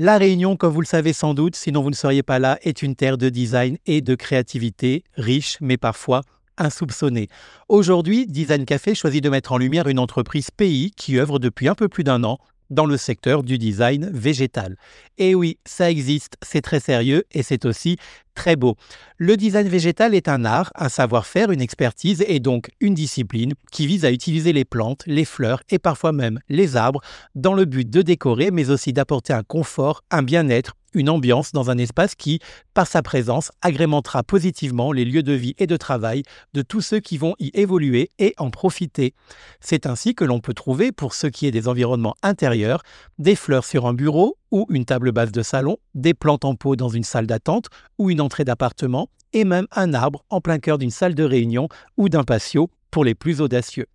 La Réunion, comme vous le savez sans doute, sinon vous ne seriez pas là, est une terre de design et de créativité, riche mais parfois insoupçonnée. Aujourd'hui, Design Café choisit de mettre en lumière une entreprise pays qui œuvre depuis un peu plus d'un an dans le secteur du design végétal. Et oui, ça existe, c'est très sérieux et c'est aussi très beau. Le design végétal est un art, un savoir-faire, une expertise et donc une discipline qui vise à utiliser les plantes, les fleurs et parfois même les arbres dans le but de décorer mais aussi d'apporter un confort, un bien-être une ambiance dans un espace qui, par sa présence, agrémentera positivement les lieux de vie et de travail de tous ceux qui vont y évoluer et en profiter. C'est ainsi que l'on peut trouver, pour ce qui est des environnements intérieurs, des fleurs sur un bureau ou une table basse de salon, des plantes en pot dans une salle d'attente ou une entrée d'appartement, et même un arbre en plein cœur d'une salle de réunion ou d'un patio pour les plus audacieux.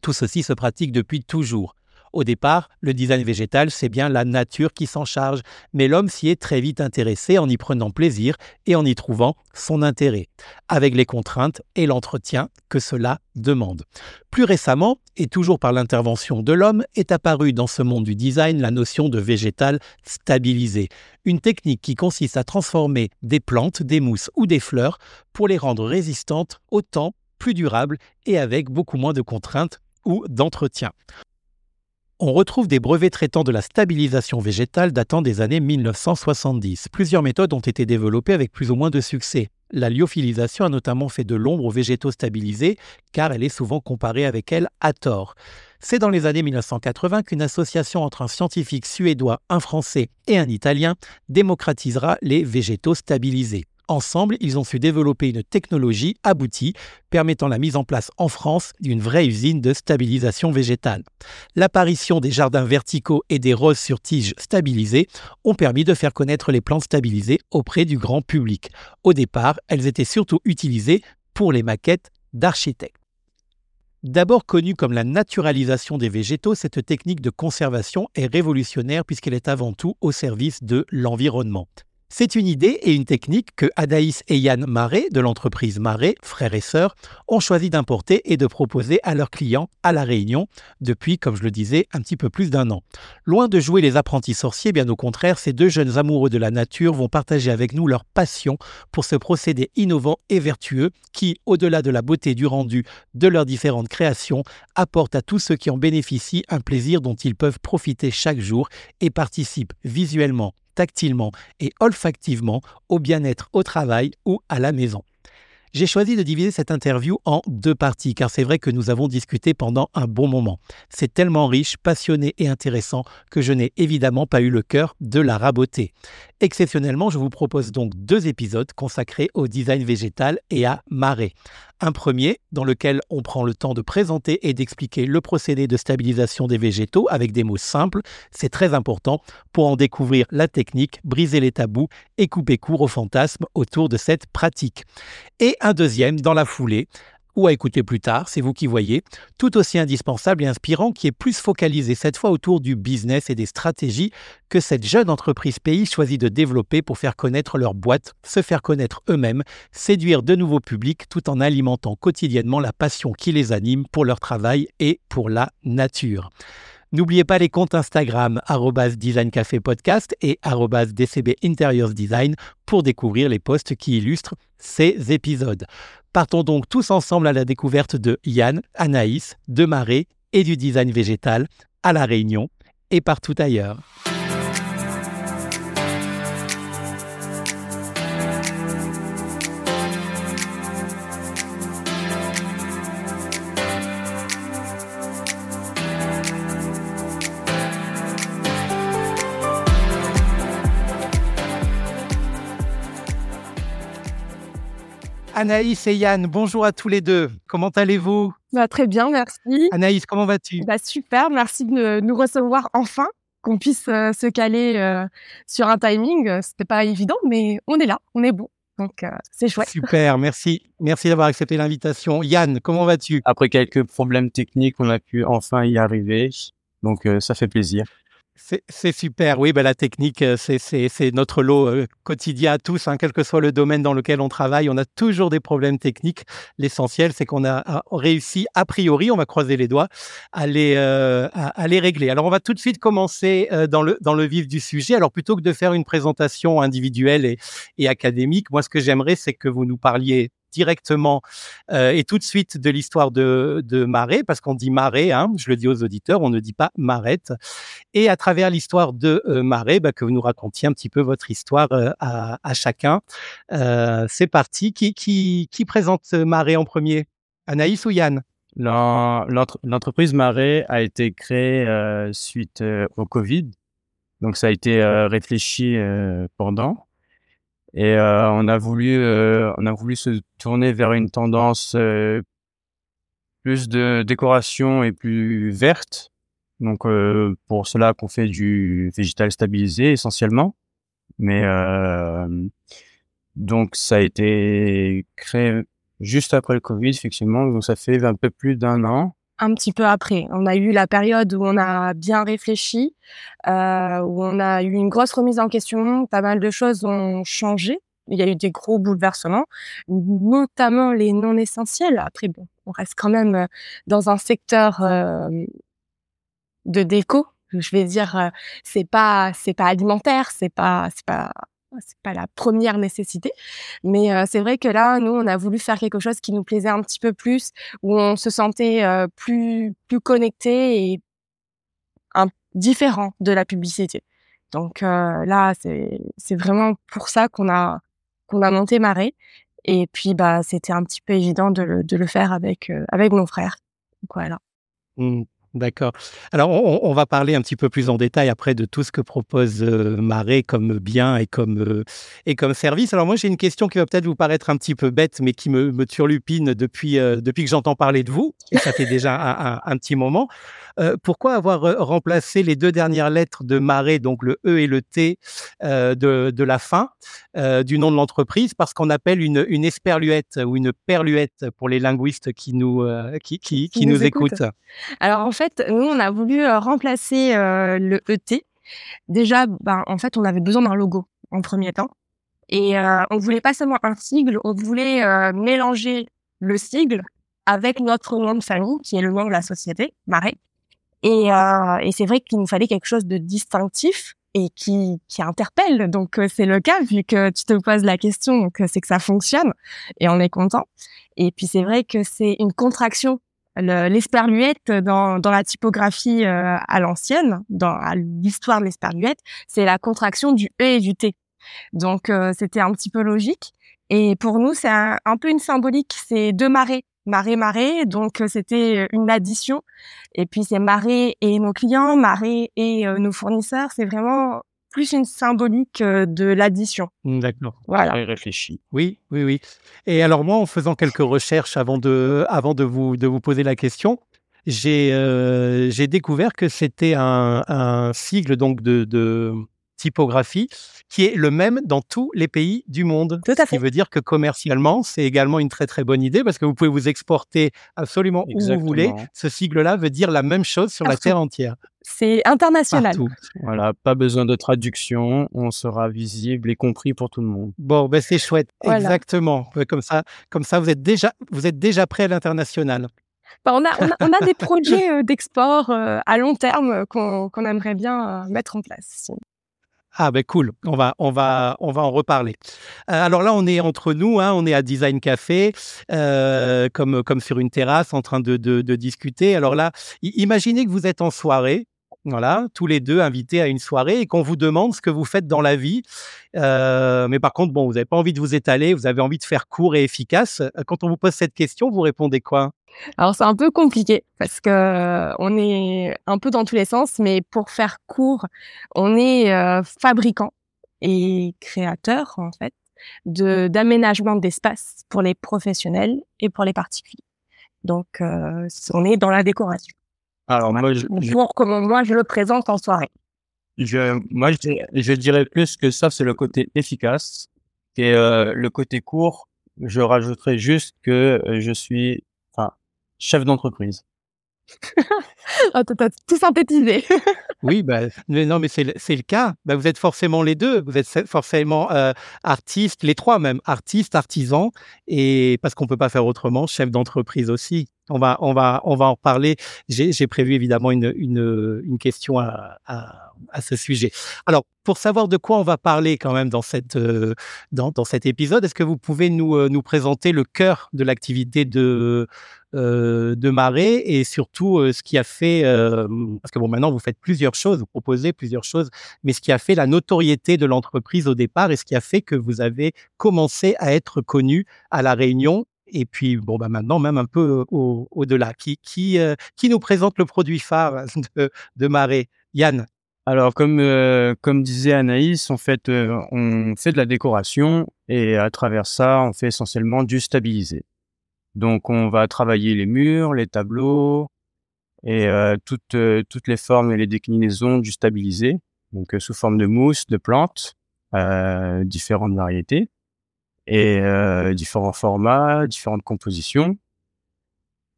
Tout ceci se pratique depuis toujours. Au départ, le design végétal, c'est bien la nature qui s'en charge, mais l'homme s'y est très vite intéressé en y prenant plaisir et en y trouvant son intérêt, avec les contraintes et l'entretien que cela demande. Plus récemment, et toujours par l'intervention de l'homme, est apparue dans ce monde du design la notion de végétal stabilisé, une technique qui consiste à transformer des plantes, des mousses ou des fleurs pour les rendre résistantes au temps, plus durables et avec beaucoup moins de contraintes ou d'entretien on retrouve des brevets traitant de la stabilisation végétale datant des années 1970. Plusieurs méthodes ont été développées avec plus ou moins de succès. La lyophilisation a notamment fait de l'ombre aux végétaux stabilisés, car elle est souvent comparée avec elle à tort. C'est dans les années 1980 qu'une association entre un scientifique suédois, un français et un italien démocratisera les végétaux stabilisés. Ensemble, ils ont su développer une technologie aboutie permettant la mise en place en France d'une vraie usine de stabilisation végétale. L'apparition des jardins verticaux et des roses sur tiges stabilisées ont permis de faire connaître les plantes stabilisées auprès du grand public. Au départ, elles étaient surtout utilisées pour les maquettes d'architectes. D'abord connue comme la naturalisation des végétaux, cette technique de conservation est révolutionnaire puisqu'elle est avant tout au service de l'environnement. C'est une idée et une technique que Adaïs et Yann Marais de l'entreprise Marais, frères et sœurs, ont choisi d'importer et de proposer à leurs clients à La Réunion depuis, comme je le disais, un petit peu plus d'un an. Loin de jouer les apprentis sorciers, bien au contraire, ces deux jeunes amoureux de la nature vont partager avec nous leur passion pour ce procédé innovant et vertueux qui, au-delà de la beauté du rendu de leurs différentes créations, apporte à tous ceux qui en bénéficient un plaisir dont ils peuvent profiter chaque jour et participent visuellement tactilement et olfactivement au bien-être au travail ou à la maison. J'ai choisi de diviser cette interview en deux parties car c'est vrai que nous avons discuté pendant un bon moment. C'est tellement riche, passionné et intéressant que je n'ai évidemment pas eu le cœur de la raboter. Exceptionnellement, je vous propose donc deux épisodes consacrés au design végétal et à marée. Un premier dans lequel on prend le temps de présenter et d'expliquer le procédé de stabilisation des végétaux avec des mots simples. C'est très important pour en découvrir la technique, briser les tabous et couper court aux fantasmes autour de cette pratique. Et un deuxième dans la foulée ou à écouter plus tard, c'est vous qui voyez, tout aussi indispensable et inspirant qui est plus focalisé cette fois autour du business et des stratégies que cette jeune entreprise pays choisit de développer pour faire connaître leur boîte, se faire connaître eux-mêmes, séduire de nouveaux publics tout en alimentant quotidiennement la passion qui les anime pour leur travail et pour la nature. N'oubliez pas les comptes Instagram @designcafépodcast et DCB Design pour découvrir les posts qui illustrent ces épisodes. Partons donc tous ensemble à la découverte de Yann, Anaïs, de Marais et du design végétal à La Réunion et partout ailleurs. Anaïs et Yann, bonjour à tous les deux. Comment allez-vous? Bah, Très bien, merci. Anaïs, comment vas-tu? Bah, Super, merci de nous recevoir enfin, qu'on puisse euh, se caler euh, sur un timing. C'était pas évident, mais on est là, on est bon. Donc, euh, c'est chouette. Super, merci. Merci d'avoir accepté l'invitation. Yann, comment vas-tu? Après quelques problèmes techniques, on a pu enfin y arriver. Donc, ça fait plaisir. C'est super, oui, ben la technique, euh, c'est notre lot euh, quotidien à tous, hein, quel que soit le domaine dans lequel on travaille, on a toujours des problèmes techniques. L'essentiel, c'est qu'on a réussi, a priori, on va croiser les doigts, à les, euh, à, les régler. Alors, on va tout de suite commencer dans, le, dans le vif du sujet. Alors, plutôt que de faire une présentation individuelle et, et académique, moi, ce que j'aimerais, c'est que vous nous parliez directement euh, et tout de suite de l'histoire de, de Marais, parce qu'on dit Marais, hein, je le dis aux auditeurs, on ne dit pas Marette. Et à travers l'histoire de euh, Marais, bah, que vous nous racontiez un petit peu votre histoire euh, à, chacun. Euh, c'est parti. Qui, qui, présente Marais en premier? Anaïs ou Yann? L'entreprise Marais a été créée suite au Covid. Donc ça a été réfléchi pendant. Et euh, on a voulu, euh, on a voulu se tourner vers une tendance euh, plus de décoration et plus verte. Donc pour cela qu'on fait du végétal stabilisé essentiellement. Mais donc ça a été créé juste après le Covid, effectivement. Donc ça fait un peu plus d'un an un petit peu après. On a eu la période où on a bien réfléchi, euh, où on a eu une grosse remise en question, pas mal de choses ont changé. Il y a eu des gros bouleversements, notamment les non essentiels. Après, bon, on reste quand même euh, dans un secteur euh, de déco. Je vais dire, euh, c'est pas, c'est pas alimentaire, c'est pas, c'est pas c'est pas la première nécessité, mais euh, c'est vrai que là, nous, on a voulu faire quelque chose qui nous plaisait un petit peu plus, où on se sentait euh, plus plus connecté et un, différent de la publicité. Donc euh, là, c'est c'est vraiment pour ça qu'on a qu'on a monté Marais. Et puis bah, c'était un petit peu évident de le, de le faire avec avec mon frère. Donc voilà. Mmh. D'accord. Alors, on, va parler un petit peu plus en détail après de tout ce que propose euh, Marais comme bien et comme, euh, et comme service. Alors, moi, j'ai une question qui va peut-être vous paraître un petit peu bête, mais qui me, me turlupine depuis, euh, depuis que j'entends parler de vous, et ça fait déjà un, un, petit moment. pourquoi avoir remplacé les deux dernières lettres de Marais, donc le E et le T de, de la fin du nom de l'entreprise, parce qu'on appelle une, une esperluette ou une perluette pour les linguistes qui nous, qui, qui, qui, nous, écoutent. écoutent. Alors, en fait, fait, nous, on a voulu euh, remplacer euh, le ET. Déjà, ben, en fait, on avait besoin d'un logo en premier temps. Et euh, on voulait pas seulement un sigle, on voulait euh, mélanger le sigle avec notre nom de famille, qui est le nom de la société, Marais. Et, c'est vrai qu'il nous fallait quelque chose de distinctif et qui, interpelle. Donc c'est le cas vu que tu te poses la question, c'est que ça fonctionne et on est content. Et puis c'est vrai que c'est une contraction l'esperluette dans, dans la typographie euh, à l'ancienne, dans l'histoire de l'esperluette, c'est la contraction du E et du T. Donc euh, c'était un petit peu logique. Et pour nous, c'est un, peu une symbolique. C'est deux marées, marée marée. Donc euh, c'était une addition. Et puis c'est marée et nos clients, marée et nos fournisseurs. C'est vraiment plus une symbolique euh, de l'addition. Mmh, d'accord. Voilà. réfléchi. Oui, oui, oui. Et alors moi, en faisant quelques recherches avant de, avant de vous, de vous poser la question, j'ai euh, j'ai découvert que c'était un, un, sigle donc de, de typographie qui est le même dans tous les pays du monde. Tout à fait. Ce qui veut dire que commercialement, c'est également une très très bonne idée parce que vous pouvez vous exporter absolument où vous voulez. Ce sigle-là veut dire la même chose sur la terre entière. C'est international. Partout. Voilà, pas besoin de traduction, on sera visible et compris pour tout le monde. Bon, ben c'est chouette. Exactement. Comme ça, comme ça, vous êtes déjà, vous êtes déjà prêt à l'international. Bah, on, a, on, a, des projets euh, d'export euh, à long terme qu'on aimerait bien euh, mettre en place. Ah ben cool, on va on va on va en reparler. Euh, alors là on est entre nous, hein, on est à Design Café, euh, comme comme sur une terrasse en train de, de, de discuter. Alors là, imaginez que vous êtes en soirée, voilà, tous les deux invités à une soirée et qu'on vous demande ce que vous faites dans la vie. Euh, mais par contre, bon, vous n'avez pas envie de vous étaler, vous avez envie de faire court et efficace. Quand on vous pose cette question, vous répondez quoi? Alors c'est un peu compliqué parce que euh, on est un peu dans tous les sens, mais pour faire court, on est euh, fabricant et créateur en fait de d'aménagement d'espace pour les professionnels et pour les particuliers. Donc euh, on est dans la décoration. Alors moi, je, pour comment moi je le présente en soirée. Je, moi je, je dirais plus que ça c'est le côté efficace et le côté court. Je rajouterais juste que je suis chef d'entreprise. ah, t'as tout synthétisé. oui, bah, mais non, mais c'est le cas. Bah, vous êtes forcément les deux. Vous êtes forcément euh, artistes, les trois même, artistes, artisans, et parce qu'on peut pas faire autrement, chef d'entreprise aussi. On va, on va, on va en parler. J'ai prévu évidemment une, une, une question à, à, à, ce sujet. Alors, pour savoir de quoi on va parler quand même dans cette, euh, dans, dans cet épisode, est-ce que vous pouvez nous, euh, nous présenter le cœur de l'activité de euh, de Marais et surtout euh, ce qui a fait, euh, parce que bon maintenant vous faites plusieurs choses, vous proposez plusieurs choses, mais ce qui a fait la notoriété de l'entreprise au départ et ce qui a fait que vous avez commencé à être connu à la Réunion et puis bon bah maintenant même un peu au-delà. qui qui qui nous présente le produit phare de, de Marais, Yann. Alors comme comme disait Anaïs, en fait on fait de la décoration et à travers ça on fait essentiellement du stabilisé. Donc on va travailler les murs, les tableaux et euh, toutes, euh, toutes les formes et les déclinaisons du stabilisé, donc euh, sous forme de mousse, de plantes, différentes variétés et différents formats, différentes compositions.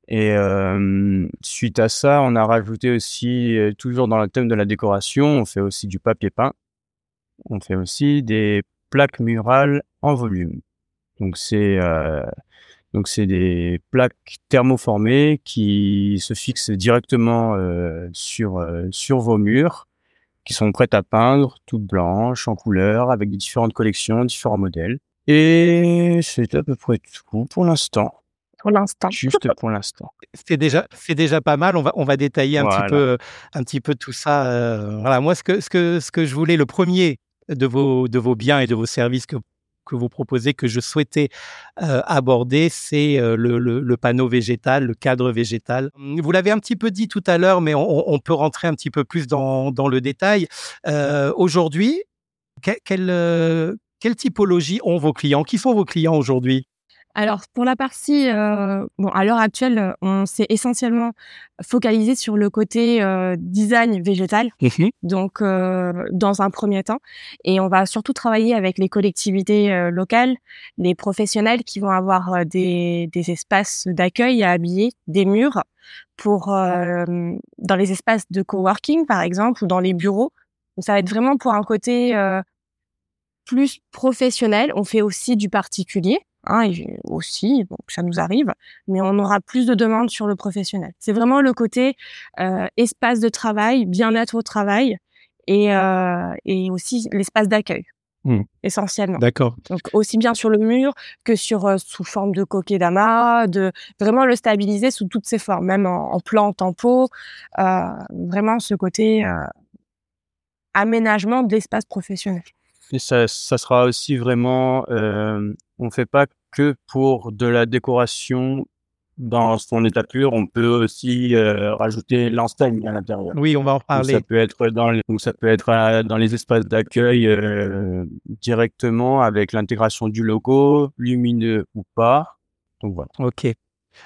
Et suite à ça, on a rajouté aussi, toujours dans le thème de la décoration, on fait aussi du papier peint. On fait aussi des plaques murales en volume. Donc c'est donc c'est des plaques thermoformées qui se fixent directement sur sur vos murs, qui sont prêtes à peindre, toutes blanches, en couleur, avec différentes collections, différents modèles. Et c'est à peu près tout pour l'instant. Pour l'instant. Juste pour l'instant. C'est déjà, c'est déjà pas mal. On va, on va détailler un petit peu, un petit peu tout ça. Euh, voilà. Moi, ce que, ce que, ce que je voulais, le premier de vos, de vos biens et de vos services que que vous proposez, que je souhaitais euh, aborder, c'est euh, le, panneau végétal, le cadre végétal. Vous l'avez un petit peu dit tout à l'heure, mais on, peut rentrer un petit peu plus dans, le détail. Euh, aujourd'hui, quelle, quelle typologie ont vos clients? Qui sont vos clients aujourd'hui? Alors pour la partie, euh, bon à l'heure actuelle, on s'est essentiellement focalisé sur le côté euh, design végétal, mmh donc euh, dans un premier temps, et on va surtout travailler avec les collectivités euh, locales, les professionnels qui vont avoir euh, des, des espaces d'accueil à habiller, des murs pour dans les espaces de coworking par exemple ou dans les bureaux. Donc ça va être vraiment pour un côté plus professionnel. On fait aussi du particulier hein, aussi, donc ça nous arrive, mais on aura plus de demandes sur le professionnel. C'est vraiment le côté euh, espace de travail, bien-être au travail et, euh, et aussi l'espace d'accueil. Mmh. essentiellement. D'accord. Donc aussi bien sur le mur que sur euh, sous forme de coquet de vraiment le stabiliser sous toutes ses formes, même en, en plante, en pot, vraiment ce côté aménagement de l'espace professionnel. Et ça, ça sera aussi vraiment, euh, on fait pas que pour de la décoration dans son état pur, on peut aussi euh, rajouter l'enseigne à l'intérieur. Oui, on va en parler. ça peut être dans les, ça peut être euh, dans les espaces d'accueil euh, directement avec l'intégration du logo, lumineux ou pas. Donc voilà. Ok.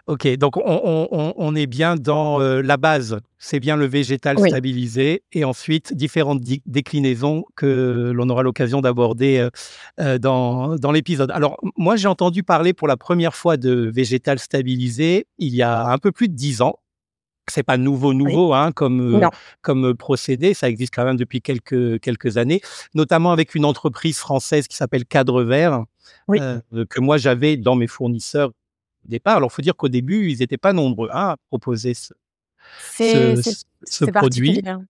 Ok, donc on, est bien dans euh, la base, c'est bien le végétal stabilisé, et ensuite différentes déclinaisons que l'on aura l'occasion d'aborder euh, euh, dans, dans l'épisode. Alors moi j'ai entendu parler pour la première fois de végétal stabilisé il y a un peu plus de dix ans. C'est pas nouveau, nouveau hein, comme, comme procédé, ça existe quand même depuis quelques, quelques années, notamment avec une entreprise française qui s'appelle Cadre Vert, que moi j'avais dans mes fournisseurs départ. Alors, il faut dire qu'au début, ils n'étaient pas nombreux hein, à proposer ce, ce, produit. Hein.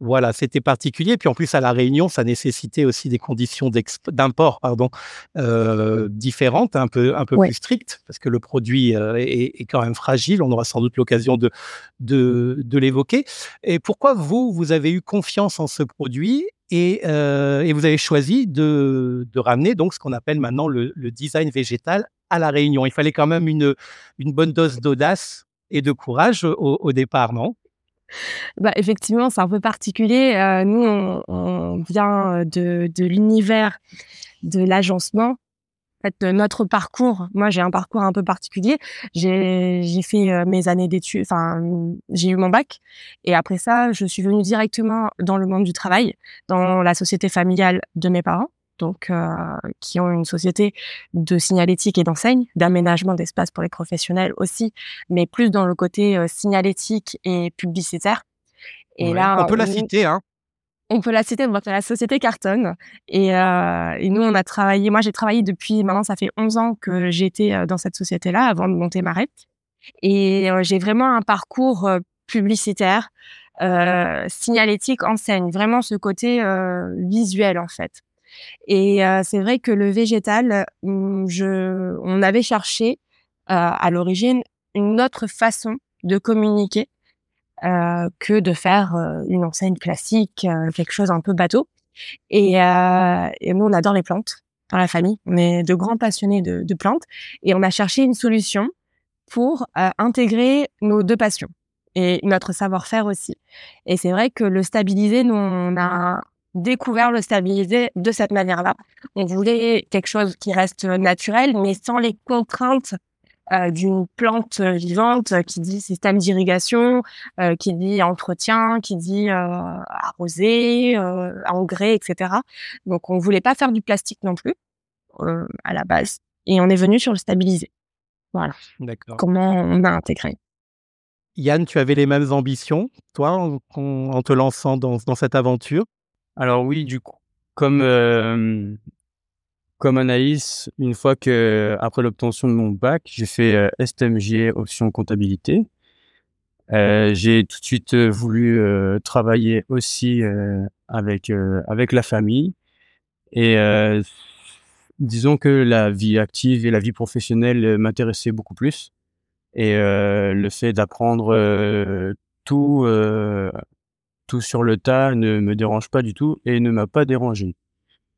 Voilà, c'était particulier. Puis en plus, à la Réunion, ça nécessitait aussi des conditions d'import, pardon, euh, différentes, un peu, un peu plus strictes, parce que le produit euh, est, quand même fragile. On aura sans doute l'occasion de, de, de l'évoquer. Et pourquoi vous, vous avez eu confiance en ce produit et, euh, et vous avez choisi de, de, ramener donc ce qu'on appelle maintenant le, le design végétal à la Réunion. Il fallait quand même une, bonne dose d'audace et de courage au, départ, non? Bah, effectivement, c'est un peu particulier. Euh, nous, on, vient de, de l'univers de l'agencement. En fait, notre parcours, moi, j'ai un parcours un peu particulier. J'ai fait euh, mes années d'études, enfin, j'ai eu mon bac. Et après ça, je suis venue directement dans le monde du travail, dans la société familiale de mes parents donc qui ont une société de signalétique et d'enseigne, d'aménagement d'espace pour les professionnels aussi, mais plus dans le côté signalétique et publicitaire. Et là, on peut la citer, hein. On peut la citer, donc la société Carton. Et, euh, et nous, on a travaillé, moi j'ai travaillé depuis, maintenant ça fait 11 ans que j'étais dans cette société-là avant de monter Marette. Et j'ai vraiment un parcours publicitaire, euh, signalétique, enseigne, vraiment ce côté visuel en fait. Et c'est vrai que le végétal, mmh, je, on avait cherché à l'origine une autre façon de communiquer euh, que de faire euh, une enseigne classique, euh, quelque chose un peu bateau. Et, et, nous, on adore les plantes dans la famille. On est de grands passionnés de, de plantes et on a cherché une solution pour intégrer nos deux passions et notre savoir-faire aussi. Et c'est vrai que le stabiliser, nous, on a découvert le stabiliser de cette manière-là. On voulait quelque chose qui reste naturel, mais sans les contraintes euh, d'une plante vivante qui dit système d'irrigation, euh, qui dit entretien, qui dit euh, arroser, engrais, etc. Donc on voulait pas faire du plastique non plus à la base, et on est venu sur le stabiliser. Voilà. D'accord. Comment on a intégré. Yann, tu avais les mêmes ambitions, toi, en, te lançant dans, dans, cette aventure? Alors oui, du coup, comme comme Anaïs, une fois que, après l'obtention de mon bac, j'ai fait euh, STMG option comptabilité. Euh, j'ai tout de suite voulu travailler aussi avec avec la famille. Et disons que la vie active et la vie professionnelle m'intéressaient beaucoup plus. Et le fait d'apprendre tout tout sur le tas ne me dérange pas du tout et ne m'a pas dérangé.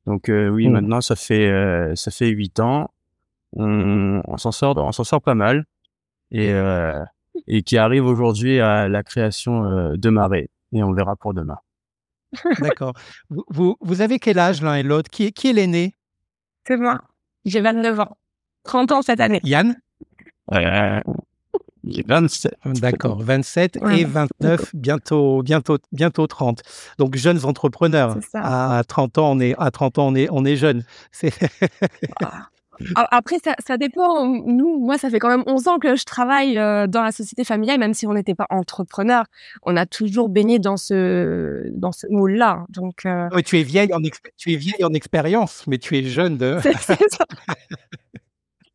Donc euh, oui, mmh. maintenant ça fait euh, ça fait huit ans, on, on s'en sort, on s'en sort pas mal, et euh, et qui arrive aujourd'hui à la création de Marais, et on verra pour demain. D'accord. Vous, vous, vous avez quel âge l'un et l'autre? Qui est qui est l'aîné? C'est moi. J'ai 29 ans. 30 ans cette année. Yann? 27. D'accord, 27 et 29, bientôt, bientôt, bientôt 30. Donc jeunes entrepreneurs. À 30 ans, on est, à 30 ans, on est, on est jeune. Ah. Après, ça, ça, dépend. Nous, moi, ça fait quand même 11 ans que je travaille euh, dans la société familiale, même si on n'était pas entrepreneur. On a toujours baigné dans ce, dans ce moule-là. Donc, euh oui, tu es vieille en, tu es vieille en expérience, mais tu es jeune de. C'est ça.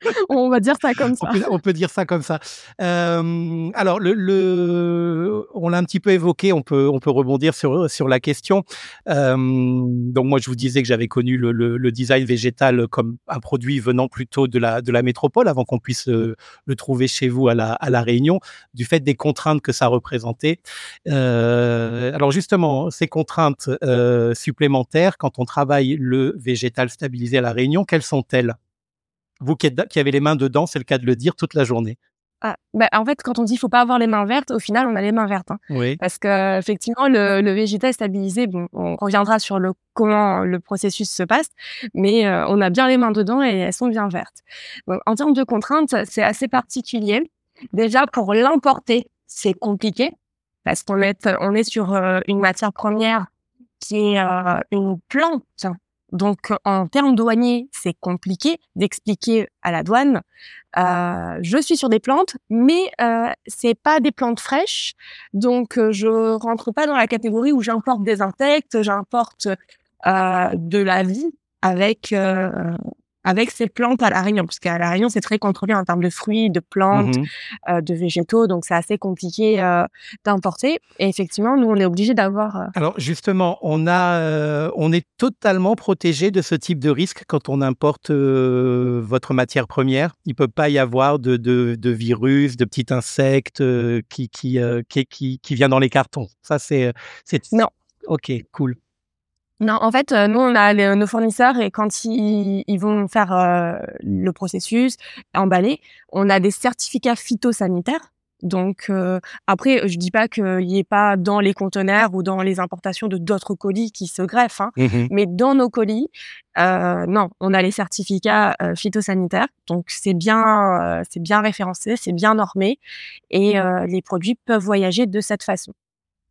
on va dire ça comme ça. On peut, dire ça comme ça. Euh, alors, le, on l'a un petit peu évoqué, on peut, on peut rebondir sur, sur la question. Euh, donc, moi, je vous disais que j'avais connu le, design végétal comme un produit venant plutôt de la, de la métropole avant qu'on puisse euh, le trouver chez vous à la, à la Réunion, du fait des contraintes que ça représentait. alors, justement, ces contraintes supplémentaires, quand on travaille le végétal stabilisé à la Réunion, quelles sont-elles? Vous qui, avez les mains dedans, c'est le cas de le dire toute la journée. Ah, bah, en fait, quand on dit faut pas avoir les mains vertes, au final, on a les mains vertes. Hein. Oui. Parce que effectivement, le, le végétal stabilisé, bon, on reviendra sur le comment le processus se passe, mais euh, on a bien les mains dedans et elles sont bien vertes. en termes de contraintes, c'est assez particulier. Déjà, pour l'importer, c'est compliqué parce qu'on est on est sur euh, une matière première qui est euh, une plante donc, en termes douaniers, c'est compliqué d'expliquer à la douane. Euh, je suis sur des plantes, mais euh, c'est pas des plantes fraîches, donc euh, je rentre pas dans la catégorie où j'importe des insectes, j'importe euh, de la vie avec avec ces plantes à La Réunion, parce qu'à La Réunion, c'est très contrôlé en termes de fruits, de plantes, mmh euh, de végétaux, donc c'est assez compliqué euh, d'importer. Et effectivement, nous, on est obligé d'avoir... Euh Alors justement, on, a, on est totalement protégé de ce type de risque quand on importe votre matière première. Il ne peut pas y avoir de, de, de virus, de petits insectes qui, qui, qui, qui, qui vient dans les cartons. Ça, c'est... Non. Ok, cool. Non, en fait, euh, nous, on a nos fournisseurs et quand ils, ils vont faire euh, le processus, emballer, on a des certificats phytosanitaires. Donc euh, après, je dis pas qu'il y ait pas dans les conteneurs ou dans les importations de d'autres colis qui se greffent, hein, mmh mais dans nos colis, non, on a les certificats phytosanitaires. Donc c'est bien, c'est bien référencé, c'est bien normé et les produits peuvent voyager de cette façon.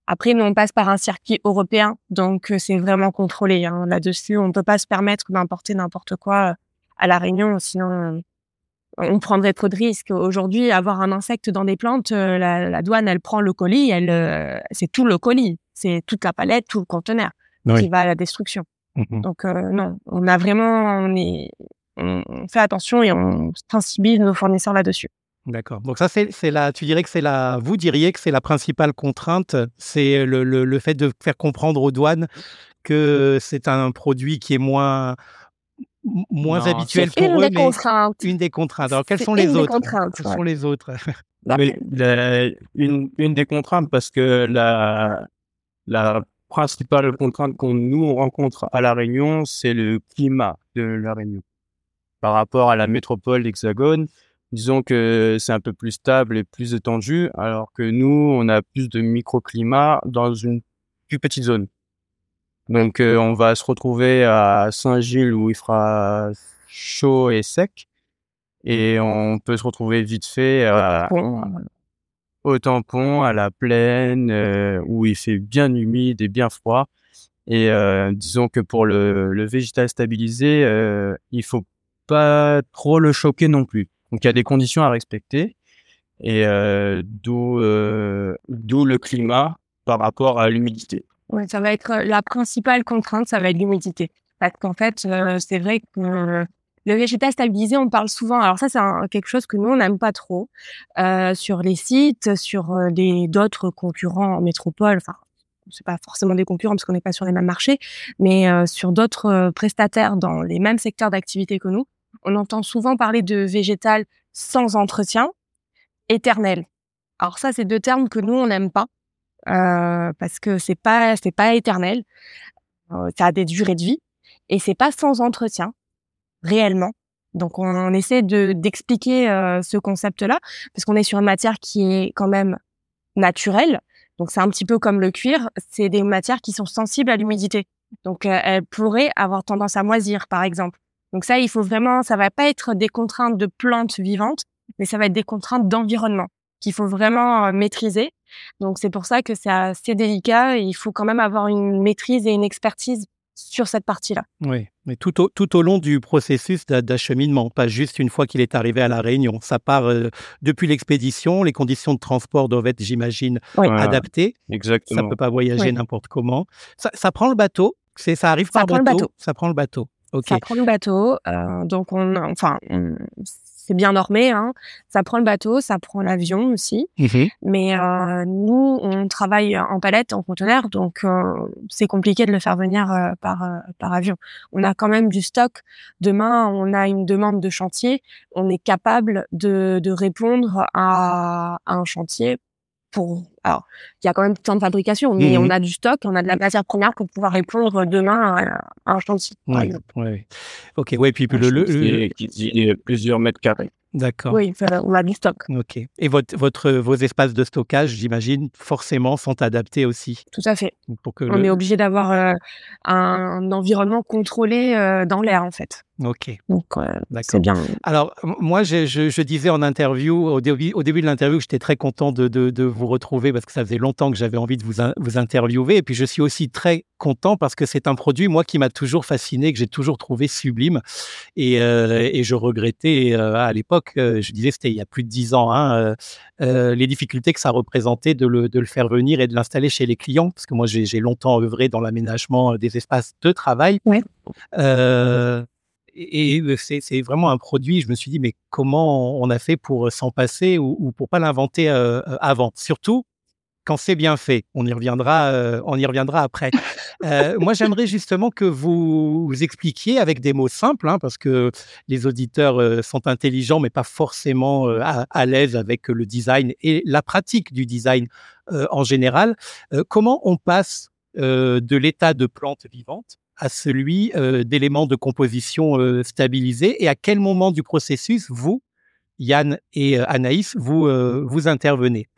Après, nous, on passe par un circuit européen, donc c'est vraiment contrôlé. Hein. Là-dessus, on ne peut pas se permettre d'importer n'importe quoi à La Réunion, sinon on prendrait trop de risques. Aujourd'hui, avoir un insecte dans des plantes, la, douane, elle prend le colis, elle, c'est tout le colis, c'est toute la palette, tout le conteneur qui va à la destruction. Mmh donc non, on a vraiment, on est, on fait attention et on sensibilise nos fournisseurs là-dessus. D'accord. Donc ça, c'est la, tu dirais que c'est la, vous diriez que c'est la principale contrainte, c'est le, le, fait de faire comprendre aux douanes que c'est un produit qui est moins, moins habituel pour une eux, des contraintes. une des contraintes. Alors quelles sont les autres? Quelles sont les autres? Une, une des contraintes parce que la, la principale contrainte qu'on nous rencontre à la Réunion, c'est le climat de la Réunion par rapport à la métropole d'Hexagone. Disons que c'est un peu plus stable et plus étendu, alors que nous, on a plus de microclimat dans une plus petite zone. Donc, euh, on va se retrouver à Saint-Gilles où il fera chaud et sec, et on peut se retrouver vite fait au tampon, à la plaine, euh, où il fait bien humide et bien froid. Et euh, disons que pour le, le végétal stabilisé, il faut pas trop le choquer non plus. Donc il y a des conditions à respecter et euh, d'où euh, d'où le climat par rapport à l'humidité. Ouais, ça va être euh, la principale contrainte, ça va être l'humidité. Parce qu'en fait, c'est vrai que le végétal stabilisé, on parle souvent. Alors ça, c'est quelque chose que nous on n'aime pas trop sur les sites, sur d'autres concurrents en métropole. Enfin, c'est pas forcément des concurrents parce qu'on n'est pas sur les mêmes marchés, mais sur d'autres prestataires dans les mêmes secteurs d'activité que nous on entend souvent parler de végétal sans entretien, éternel. Alors ça, c'est deux termes que nous on n'aime pas euh, parce que c'est pas c'est pas éternel. Euh, ça a des durées de vie et c'est pas sans entretien réellement. Donc on, essaie de d'expliquer euh, ce concept-là parce qu'on est sur une matière qui est quand même naturelle. Donc c'est un petit peu comme le cuir, c'est des matières qui sont sensibles à l'humidité. Donc elles pourraient avoir tendance à moisir par exemple. Donc ça, il faut vraiment, ça va pas être des contraintes de plantes vivantes, mais ça va être des contraintes d'environnement qu'il faut vraiment euh, maîtriser. Donc c'est pour ça que c'est assez délicat et il faut quand même avoir une maîtrise et une expertise sur cette partie-là. Oui, mais tout au, tout au long du processus d'acheminement, pas juste une fois qu'il est arrivé à la Réunion. Ça part euh, depuis l'expédition, les conditions de transport doivent être, j'imagine, adaptées. Exactement. Ça peut pas voyager n'importe comment. Ça, ça, prend le bateau, c'est ça arrive par ça bateau, prend le bateau. Ça prend le bateau. Ça prend le bateau, euh, donc on, enfin, c'est bien normé. Hein. Ça prend le bateau, ça prend l'avion aussi. Mmh Mais euh, nous, on travaille en palette, en conteneur, donc euh, c'est compliqué de le faire venir euh, par euh, par avion. On a quand même du stock. Demain, on a une demande de chantier. On est capable de, de répondre à, à un chantier pour alors il y a quand même temps de fabrication mais mmh on a du stock on a de la matière première pour pouvoir répondre demain à, un chantier par exemple. Ouais. ok ouais puis le, le, le... Qui, dit plusieurs mètres carrés D'accord. Oui, on a du stock. Ok. Et votre, votre, vos espaces de stockage, j'imagine, forcément, sont adaptés aussi. Tout à fait. Pour que on est obligé d'avoir euh, un environnement contrôlé euh, dans l'air, en fait. Ok. Donc, euh, c'est bien. Alors, moi, je, je, je, disais en interview, au début, au début de l'interview, j'étais très content de, de, de, vous retrouver parce que ça faisait longtemps que j'avais envie de vous, vous interviewer. Et puis, je suis aussi très content parce que c'est un produit, moi, qui m'a toujours fasciné, que j'ai toujours trouvé sublime. Et, et je regrettais à l'époque euh, je disais c'était il y a plus de dix ans, hein, euh, euh, les difficultés que ça représentait de le, de le faire venir et de l'installer chez les clients, parce que moi j'ai longtemps œuvré dans l'aménagement des espaces de travail. Ouais. et, c'est vraiment un produit, je me suis dit, mais comment on a fait pour s'en passer ou, ou pour pas l'inventer avant? Surtout quand c'est bien fait. On y reviendra, euh, on y reviendra après. Euh, moi, j'aimerais justement que vous, expliquiez avec des mots simples, hein, parce que les auditeurs euh, sont intelligents, mais pas forcément à, l'aise avec le design et la pratique du design en général. comment on passe de l'état de plante vivante à celui d'éléments de composition stabilisés? Et à quel moment du processus vous, Yann et Anaïs, vous intervenez?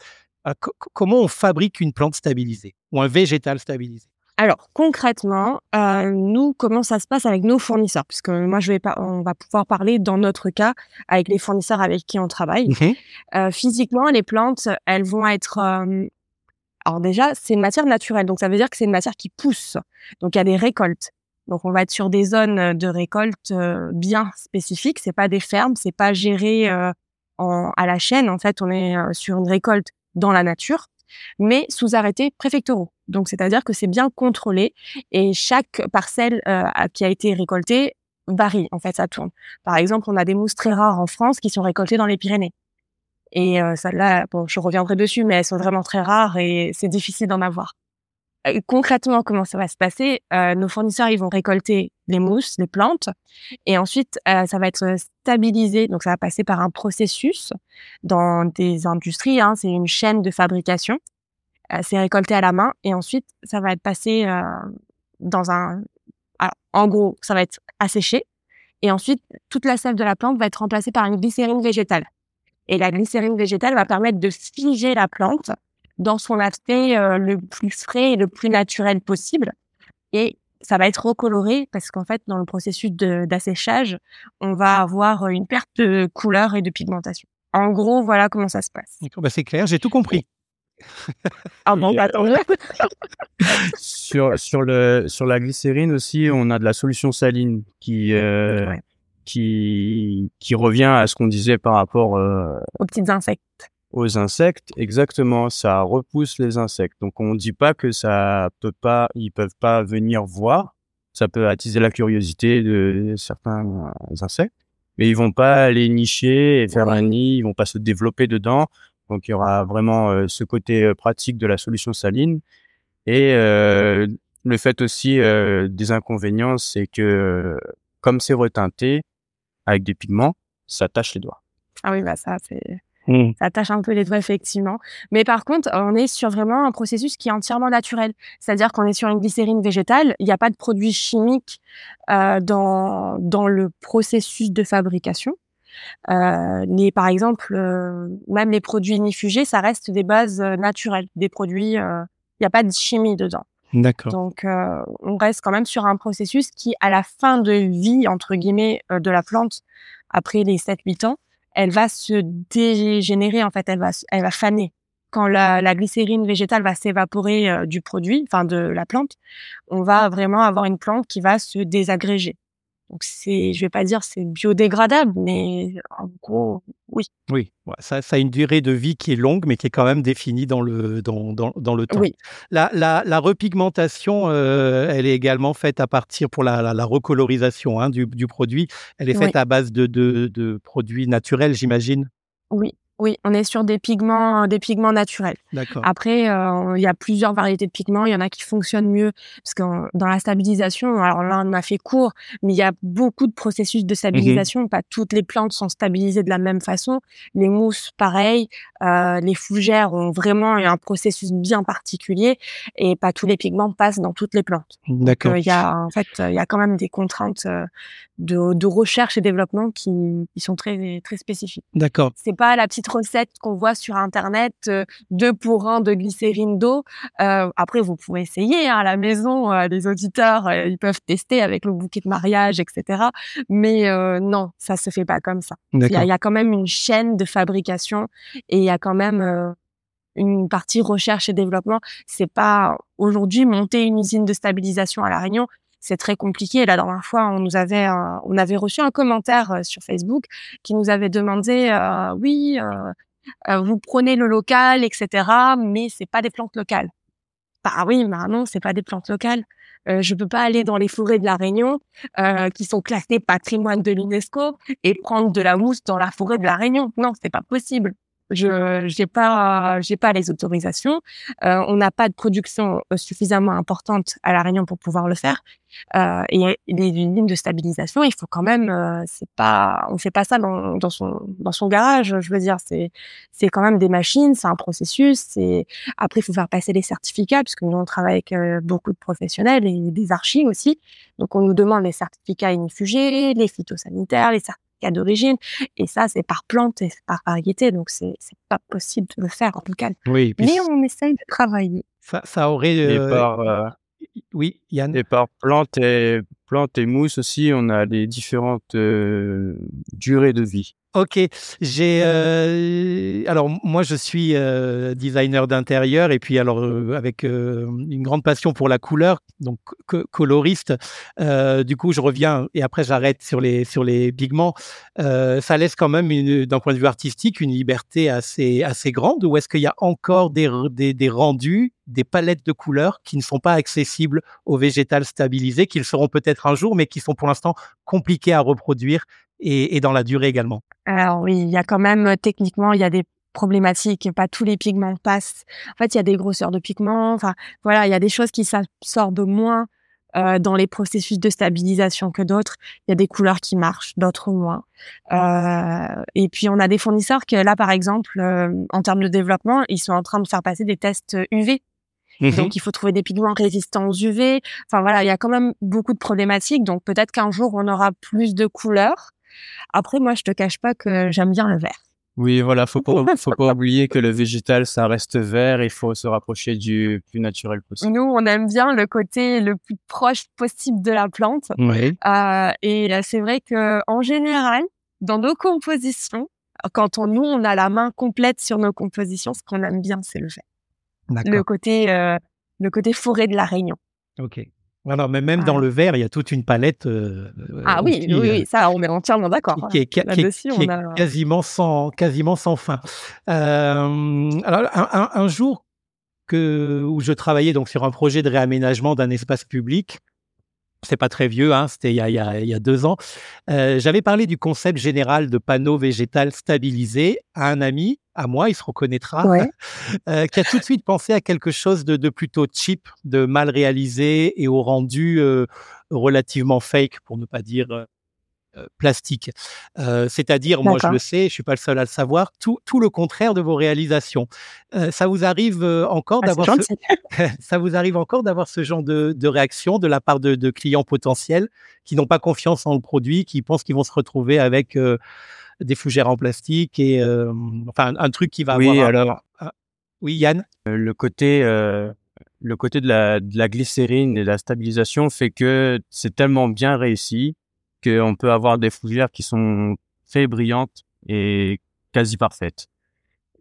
Euh, comment on fabrique une plante stabilisée ou un végétal stabilisé? Alors concrètement, euh, nous comment ça se passe avec nos fournisseurs? Puisque moi je vais pas, on va pouvoir parler dans notre cas avec les fournisseurs avec qui on travaille. Mmh euh, physiquement, les plantes, elles vont être Alors déjà, c'est une matière naturelle, donc ça veut dire que c'est une matière qui pousse. Donc il y a des récoltes. Donc on va être sur des zones de récolte euh, bien spécifiques. C'est pas des fermes, c'est pas géré euh, en, à la chaîne. En fait, on est euh, sur une récolte dans la nature, mais sous arrêté préfectoraux. Donc c'est-à-dire que c'est bien contrôlé et chaque parcelle qui a été récoltée varie. En fait, ça tourne. Par exemple, on a des mousses très rares en France qui sont récoltées dans les Pyrénées. Et ça là, bon, je reviendrai dessus, mais elles sont vraiment très rares et c'est difficile d'en avoir. Euh, concrètement, comment ça va se passer? Euh, Nos fournisseurs, ils vont récolter les mousses, les plantes, et ensuite, euh, ça va être stabilisé. Donc, ça va passer par un processus dans des industries. Hein, c'est une chaîne de fabrication. c'est récolté à la main, et ensuite, ça va être passé dans un. en gros, ça va être asséché, et ensuite, toute la sève de la plante va être remplacée par une glycérine végétale. Et la glycérine végétale va permettre de figer la plante dans son aspect euh, le plus frais et le plus naturel possible. Et ça va être recoloré parce qu'en fait, dans le processus d'asséchage, on va avoir une perte de couleur et de pigmentation. En gros, voilà comment ça se passe. Bah c'est clair, j'ai tout compris. ah bon, bah, attends. sur, sur, le, sur la glycérine aussi, on a de la solution saline qui, euh, qui, qui revient à ce qu'on disait par rapport euh, aux petits insectes aux insectes, exactement, ça repousse les insectes. Donc on ne dit pas que ça peut pas, ils peuvent pas venir voir. Ça peut attiser la curiosité de certains insectes, mais ils vont pas aller nicher et faire un nid, ils vont pas se développer dedans. Donc il y aura vraiment euh, ce côté euh, pratique de la solution saline et euh, le fait aussi des inconvénients, c'est que comme c'est reteinté avec des pigments, ça tache les doigts. Ah oui, bah ça c'est Mmh. Ça tâche un peu les doigts, effectivement. Mais par contre, on est sur vraiment un processus qui est entièrement naturel. C'est-à-dire qu'on est sur une glycérine végétale. Il n'y a pas de produits chimiques euh, dans, dans le processus de fabrication. Euh, les, par exemple, euh, même les produits inifugés, ça reste des bases euh, naturelles, des produits. Euh, il n'y a pas de chimie dedans. D'accord. Donc, on reste quand même sur un processus qui, à la fin de vie entre guillemets de la plante, après les 7-8 ans, elle va se dégénérer en fait, elle va elle va faner. Quand la, la glycérine végétale va s'évaporer euh, du produit, enfin de la plante, on va vraiment avoir une plante qui va se désagréger. Donc c'est, je vais pas dire c'est biodégradable, mais en gros, oui. Oui, ça, ça a une durée de vie qui est longue, mais qui est quand même définie dans le dans, dans, dans le temps. Oui. La, la, la repigmentation, euh, elle est également faite à partir pour la, la, recolorisation hein, du, du, produit. Elle est faite à base de, de, de produits naturels, j'imagine? Oui, oui, on est sur des pigments, des pigments naturels. D'accord. Après, euh, il y a plusieurs variétés de pigments. Il y en a qui fonctionnent mieux parce que dans la stabilisation, alors là, on a fait court, mais il y a beaucoup de processus de stabilisation. Pas toutes les plantes sont stabilisées de la même façon. Les mousses, pareil. Euh, les fougères ont vraiment un processus bien particulier et pas tous les pigments passent dans toutes les plantes. D'accord. Il y a en fait, il y a quand même des contraintes euh, de, de recherche et développement qui, qui sont très très spécifiques. D'accord. C'est pas la petite recette qu'on voit sur internet, euh, deux pour un de glycérine d'eau. Euh, après, vous pouvez essayer hein, à la maison. Euh, les auditeurs, ils peuvent tester avec le bouquet de mariage, etc. Mais non, ça se fait pas comme ça. Il y, a, quand même une chaîne de fabrication et il y a quand même une partie recherche et développement. C'est pas aujourd'hui monter une usine de stabilisation à la Réunion c'est très compliqué. La dernière fois, on nous avait, on avait reçu un commentaire euh, sur Facebook qui nous avait demandé, euh, oui, euh, vous prenez le local, etc., mais c'est pas des plantes locales. Bah oui, bah non, c'est pas des plantes locales. Euh, je peux pas aller dans les forêts de la Réunion qui sont classées patrimoine de l'UNESCO et prendre de la mousse dans la forêt de la Réunion. Non, c'est pas possible je j'ai pas j'ai pas les autorisations. Euh, on n'a pas de production euh, suffisamment importante à la Réunion pour pouvoir le faire. Euh, et les lignes de stabilisation, il faut quand même euh, c'est pas on fait pas ça dans, dans son dans son garage. Je veux dire c'est c'est quand même des machines, c'est un processus. C'est après il faut faire passer les certificats puisque nous on travaille avec euh, beaucoup de professionnels et des archives aussi. Donc on nous demande les certificats inifugés, les phytosanitaires, les certificats cas d'origine. Et ça, c'est par plante et par variété. Donc, c'est pas possible de le faire en tout cas. Oui, Mais on essaye de travailler. Ça, ça aurait. Et euh, par, euh, Oui, Yann. Et par plante et, plante et mousse aussi, on a des différentes euh, durées de vie. Ok, j'ai euh, alors moi je suis euh, designer d'intérieur et puis alors euh, avec une grande passion pour la couleur, donc coloriste. du coup, je reviens et après j'arrête sur les sur les pigments. ça laisse quand même d'un point de vue artistique une liberté assez assez grande. Ou est-ce qu'il y a encore des, des, des rendus, des palettes de couleurs qui ne sont pas accessibles au végétal stabilisé, qu'ils seront peut-être un jour, mais qui sont pour l'instant compliqués à reproduire et, dans la durée également Alors oui, il y a quand même euh, techniquement, il y a des problématiques. Pas tous les pigments passent. En fait, il y a des grosseurs de pigments. Enfin, voilà, il y a des choses qui s'absorbent moins euh, dans les processus de stabilisation que d'autres. Il y a des couleurs qui marchent, d'autres moins. Euh, et puis on a des fournisseurs que là, par exemple, euh, en termes de développement, ils sont en train de faire passer des tests UV. Mmh donc il faut trouver des pigments résistants aux UV. Enfin voilà, il y a quand même beaucoup de problématiques. Donc peut-être qu'un jour on aura plus de couleurs. Après, moi, je te cache pas que j'aime bien le vert. Oui, voilà, faut pas, faut pas oublier que le végétal, ça reste vert. Il faut se rapprocher du plus naturel possible. Nous, on aime bien le côté le plus proche possible de la plante. Oui. Euh, et c'est vrai que en général, dans nos compositions, quand on, nous, on a la main complète sur nos compositions, ce qu'on aime bien, c'est le vert. Le côté, euh, le côté forêt de la Réunion. Ok. Alors, mais même dans le verre, il y a toute une palette. Euh, ah oui, oui, oui, ça, on est entièrement d'accord. Qui, est, quasiment, sans, quasiment sans fin. Euh, alors, un, jour que, où je travaillais donc sur un projet de réaménagement d'un espace public, c'est pas très vieux, hein, c'était il, y a, il y a deux ans. Euh, j'avais parlé du concept général de panneau végétal stabilisé à un ami, à moi, il se reconnaîtra, euh, qui a tout de suite pensé à quelque chose de, de plutôt cheap, de mal réalisé et au rendu euh, relativement fake, pour ne pas dire plastique. Euh, c'est-à-dire, moi je le sais, je suis pas le seul à le savoir, tout, tout le contraire de vos réalisations. Euh, ça vous arrive encore ah, d'avoir ce... ça vous arrive encore d'avoir ce genre de, de, réaction de la part de, de clients potentiels qui n'ont pas confiance en le produit, qui pensent qu'ils vont se retrouver avec des fougères en plastique et enfin un, truc qui va oui, avoir. Alors, oui, Yann? le côté le côté de la, de la glycérine et de la stabilisation fait que c'est tellement bien réussi qu'on peut avoir des fougères qui sont très brillantes et quasi parfaites.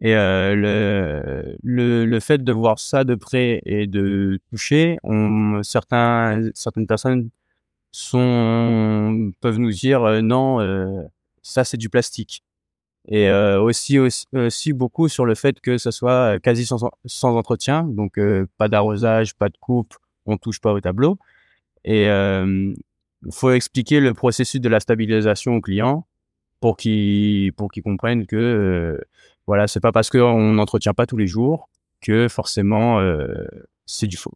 Et euh, le, le, le, fait de voir ça de près et de toucher, on, certains, certaines personnes sont, peuvent nous dire euh, non, euh, ça c'est du plastique. Et euh, aussi, aussi, beaucoup sur le fait que ce soit quasi sans, sans entretien, donc pas d'arrosage, pas de coupe, on touche pas au tableau. Et il faut expliquer le processus de la stabilisation au client pour qu'il pour qu'il comprenne que euh, voilà c'est pas parce qu'on n'entretient pas tous les jours que forcément euh, c'est du faux.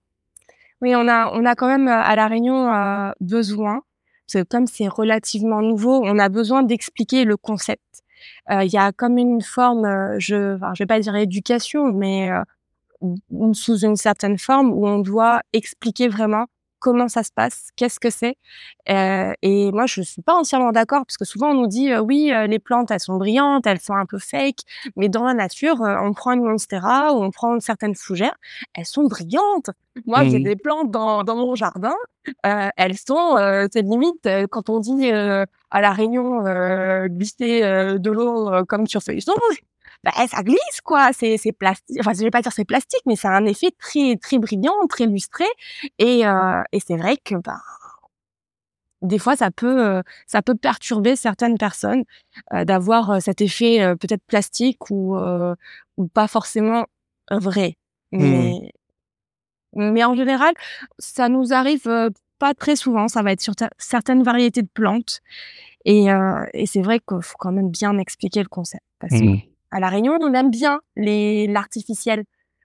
Oui, on a on a quand même à la Réunion euh, besoin parce que comme c'est relativement nouveau, on a besoin d'expliquer le concept. Il y a comme une forme, je enfin, je vais pas dire éducation, mais sous une certaine forme où on doit expliquer vraiment comment ça se passe, qu'est-ce que c'est. Euh, et moi, je suis pas entièrement d'accord parce que souvent on nous dit euh, oui, euh, les plantes elles sont brillantes, elles sont un peu fake, mais dans la nature, on prend une monstera ou on prend certaines fougères, elles sont brillantes. Moi, j'ai mmh. des plantes dans, dans mon jardin, elles sont, c'est limite quand on dit à la Réunion glisser de l'eau comme sur feuilleton, bah, ça glisse quoi. C'est c'est plastique. Enfin, je vais pas dire c'est plastique, mais ça a un effet très très brillant, très lustré. Et euh, et c'est vrai que bah des fois ça peut euh, ça peut perturber certaines personnes euh, d'avoir euh, cet effet peut-être plastique ou ou pas forcément vrai. Mmh. Mais mais en général, ça nous arrive pas très souvent. Ça va être sur certaines variétés de plantes. Et, et c'est vrai qu'il faut quand même bien expliquer le concept. Parce que mmh à La Réunion, on aime bien les l'artificiel.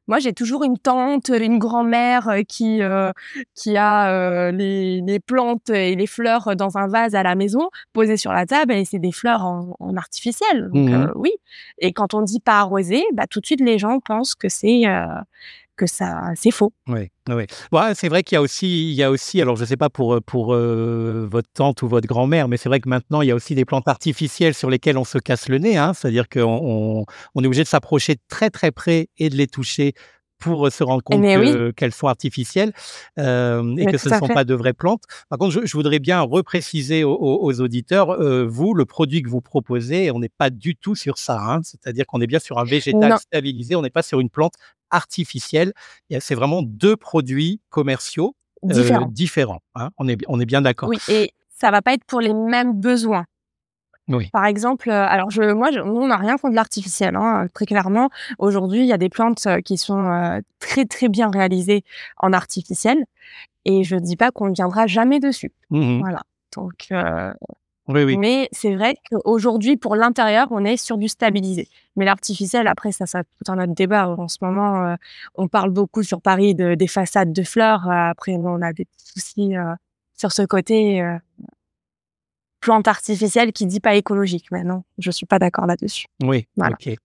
Moi, j'ai toujours une tante, une grand-mère euh, qui euh, qui a euh, les, les, plantes et les fleurs dans un vase à la maison, posées sur la table, et c'est des fleurs en, en artificiel. Donc mmh oui. Et quand on dit pas arrosé, bah tout de suite les gens pensent que c'est que ça, c'est faux. Oui, oui. c'est vrai qu'il y a aussi, il y a aussi, alors je ne sais pas pour, pour euh, votre tante ou votre grand-mère, mais c'est vrai que maintenant, il y a aussi des plantes artificielles sur lesquelles on se casse le nez. Hein, C'est-à-dire qu'on on, est obligé de s'approcher très très près et de les toucher pour se rendre compte qu'elles sont artificielles euh, et que ce ne sont pas de vraies plantes. Par contre, je, voudrais bien repréciser aux, auditeurs, euh, vous, le produit que vous proposez, on n'est pas du tout sur ça. Hein. C'est-à-dire qu'on est bien sur un végétal stabilisé, on n'est pas sur une plante artificielle. C'est vraiment deux produits commerciaux euh, différents. hein. on, est, on est bien d'accord. Oui, et ça va pas être pour les mêmes besoins. Oui. Par exemple, euh, alors je, moi, je, on n'a rien contre l'artificiel. Hein, très clairement, aujourd'hui, il y a des plantes euh, qui sont euh, très très bien réalisées en artificiel, et je ne dis pas qu'on ne viendra jamais dessus. Mmh voilà. Donc, oui, mais c'est vrai qu'aujourd'hui, pour l'intérieur, on est sur du stabilisé. Mais l'artificiel, après, ça, ça tout un autre débat. En ce moment, on parle beaucoup sur Paris de, des façades de fleurs. après, on a des soucis sur ce côté plante artificielle qui dit pas écologique. Mais non, je suis pas d'accord là-dessus. Oui, ok.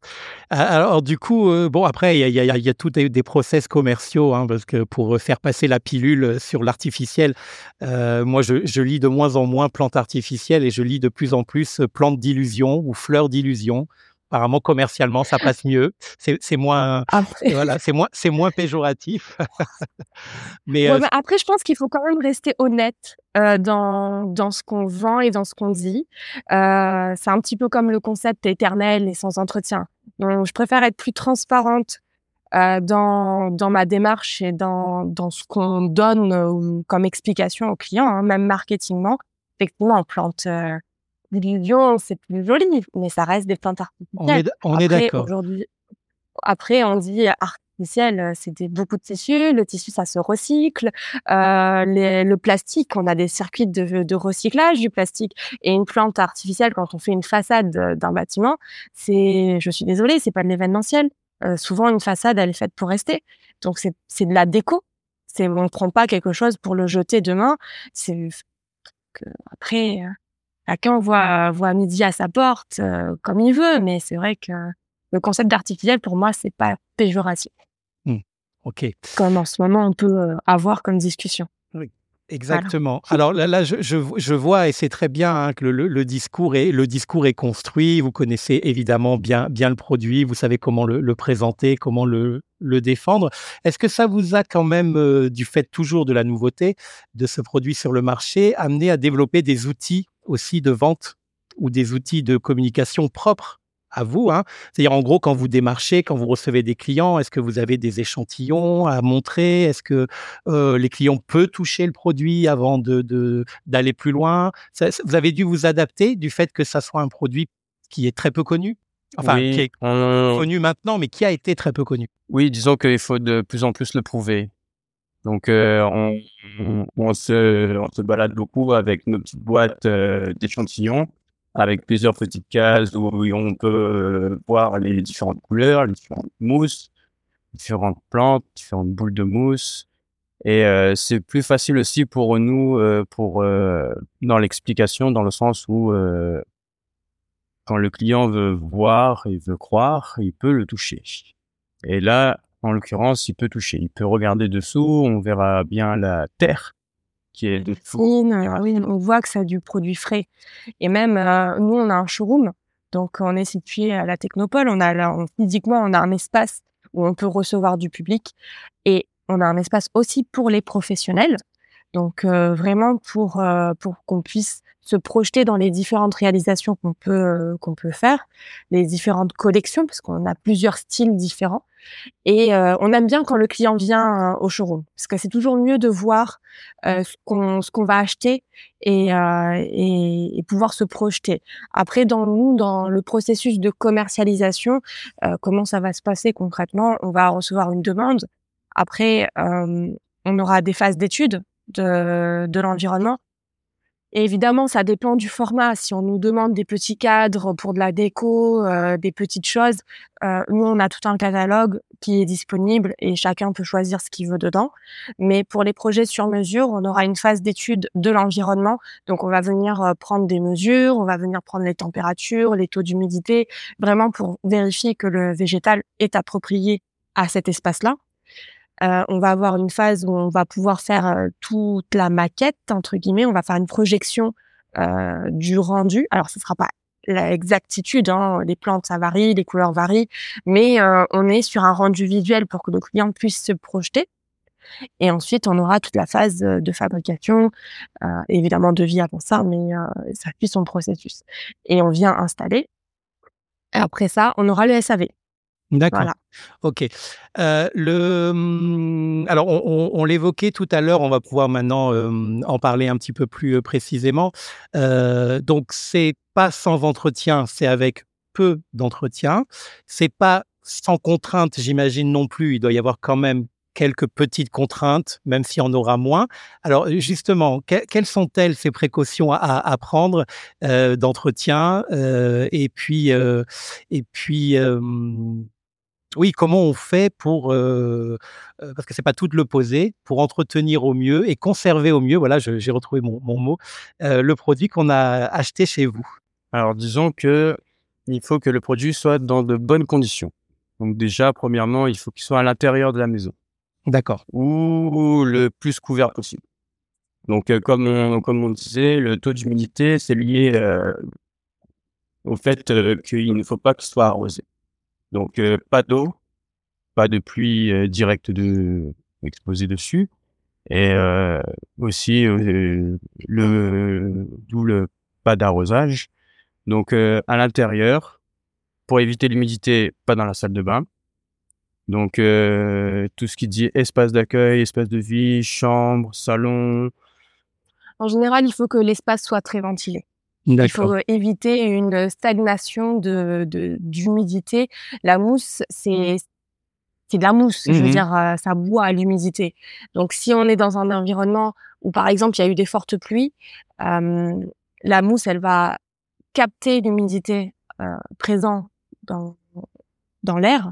Alors du coup, euh, bon après, il y a, y, a, tout des, process commerciaux, hein, parce que pour faire passer la pilule sur l'artificiel, euh, moi je, je, lis de moins en moins plantes artificielles et je lis de plus en plus plantes d'illusion ou fleurs d'illusion apparemment commercialement ça passe mieux. C'est moins voilà c'est moins c'est moins péjoratif. Mais, euh, après je pense qu'il faut quand même rester honnête euh, dans dans ce qu'on vend et dans ce qu'on dit. Euh, c'est un petit peu comme le concept éternel et sans entretien. Donc je préfère être plus transparente dans, dans ma démarche et dans, dans ce qu'on donne comme explication aux clients, hein, même marketingement. Effectivement, on plante l'illusion, c'est plus joli, mais ça reste des plantes artificielles. On est, d'accord. Après, on dit artificiel, euh, c'est beaucoup de tissu. Le tissu, ça se recycle. Euh, le plastique, on a des circuits de, recyclage du plastique. Et une plante artificielle, quand on fait une façade d'un bâtiment, c'est, je suis désolée, c'est pas de l'événementiel. Euh, souvent, une façade, elle est faite pour rester. Donc, c'est de la déco. C'est, on prend pas quelque chose pour le jeter demain. C'est après, Chacun voit, voit midi à sa porte euh, comme il veut, mais c'est vrai que le concept d'artificiel, pour moi, c'est pas péjoratif. Mmh. Ok. Comme en ce moment, on peut euh, avoir comme discussion. Oui. Exactement. Alors là, là je, je, vois, et c'est très bien hein, que le, le, discours est, le discours est construit. Vous connaissez évidemment bien, bien le produit, vous savez comment le, le présenter, comment le, le défendre. Est-ce que ça vous a quand même, euh, du fait toujours de la nouveauté de ce produit sur le marché, amené à développer des outils aussi de vente ou des outils de communication propres à vous. Hein. C'est-à-dire, en gros, quand vous démarchez, quand vous recevez des clients, est-ce que vous avez des échantillons à montrer? Est-ce que euh, les clients peuvent toucher le produit avant de, d'aller plus loin? Vous avez dû vous adapter du fait que ça soit un produit qui est très peu connu? Enfin, qui est connu maintenant, mais qui a été très peu connu. Oui, disons qu'il faut de plus en plus le prouver. Donc, euh, on, on, se, on se balade beaucoup avec nos petites boîtes euh, d'échantillons, avec plusieurs petites cases où on peut euh, voir les différentes couleurs, les différentes mousses, différentes plantes, différentes boules de mousse. Et c'est plus facile aussi pour nous, pour dans l'explication, dans le sens où quand le client veut voir et veut croire, il peut le toucher. Et là, en l'occurrence, il peut toucher. Il peut regarder dessous, on verra bien la terre qui est dessous. Oui, on voit que c'est du produit frais. Et même, euh, nous, on a un showroom. Donc, on est situé à la Technopole. On a là, physiquement, on a un espace où on peut recevoir du public. Et on a un espace aussi pour les professionnels. Donc, euh, vraiment pour, euh, pour qu'on puisse se projeter dans les différentes réalisations qu'on peut, euh, qu'on peut faire, les différentes collections, parce qu'on a plusieurs styles différents. Et euh, on aime bien quand le client vient euh, au showroom, parce que c'est toujours mieux de voir ce qu'on ce qu'on va acheter et, et, et, pouvoir se projeter. Après, dans nous, dans le processus de commercialisation, comment ça va se passer concrètement On va recevoir une demande. Après, on aura des phases d'études de, de l'environnement et évidemment, ça dépend du format. Si on nous demande des petits cadres pour de la déco, euh, des petites choses, euh, nous, on a tout un catalogue qui est disponible et chacun peut choisir ce qu'il veut dedans. Mais pour les projets sur mesure, on aura une phase d'étude de l'environnement. Donc, on va venir euh, prendre des mesures, on va venir prendre les températures, les taux d'humidité, vraiment pour vérifier que le végétal est approprié à cet espace-là. Euh, on va avoir une phase où on va pouvoir faire euh, toute la maquette entre guillemets. On va faire une projection euh, du rendu. Alors, ce sera pas l'exactitude. Hein. Les plantes, ça varie, les couleurs varient, mais euh, on est sur un rendu visuel pour que le client puisse se projeter. Et ensuite, on aura toute la phase de fabrication, euh, évidemment de vie avant ça, mais euh, ça suit son processus. Et on vient installer. Après ça, on aura le SAV. D'accord. Ok. Euh, le, hum, alors, on, l'évoquait tout à l'heure, on va pouvoir maintenant en parler un petit peu plus précisément. donc, c'est pas sans entretien, c'est avec peu d'entretien. C'est pas sans contrainte, j'imagine non plus. Il doit y avoir quand même quelques petites contraintes, même si on aura moins. Alors justement, quelles sont-elles ces précautions à, prendre d'entretien et puis et puis oui, comment on fait pour, parce que c'est pas tout de l'opposé, pour entretenir au mieux et conserver au mieux, voilà, j'ai retrouvé mon, mot, le produit qu'on a acheté chez vous? Alors, disons que il faut que le produit soit dans de bonnes conditions. Donc déjà, premièrement, il faut qu'il soit à l'intérieur de la maison. D'accord. Ou le plus couvert possible. Donc, comme, on, comme on disait, le taux d'humidité, c'est lié au fait qu'il ne faut pas qu'il soit arrosé. Donc, euh, pas d'eau, pas de pluie euh, directe de, exposée dessus. Et euh, aussi, le, d'où le pas d'arrosage. Donc, à l'intérieur, pour éviter l'humidité, pas dans la salle de bain. Donc, tout ce qui dit espace d'accueil, espace de vie, chambre, salon. En général, il faut que l'espace soit très ventilé. Il faut éviter une stagnation de d'humidité. La mousse, c'est c'est de la mousse. Je veux mmh dire, euh, ça boit à l'humidité. Donc, si on est dans un environnement où, par exemple, il y a eu des fortes pluies, la mousse, elle va capter l'humidité euh, présente dans dans l'air.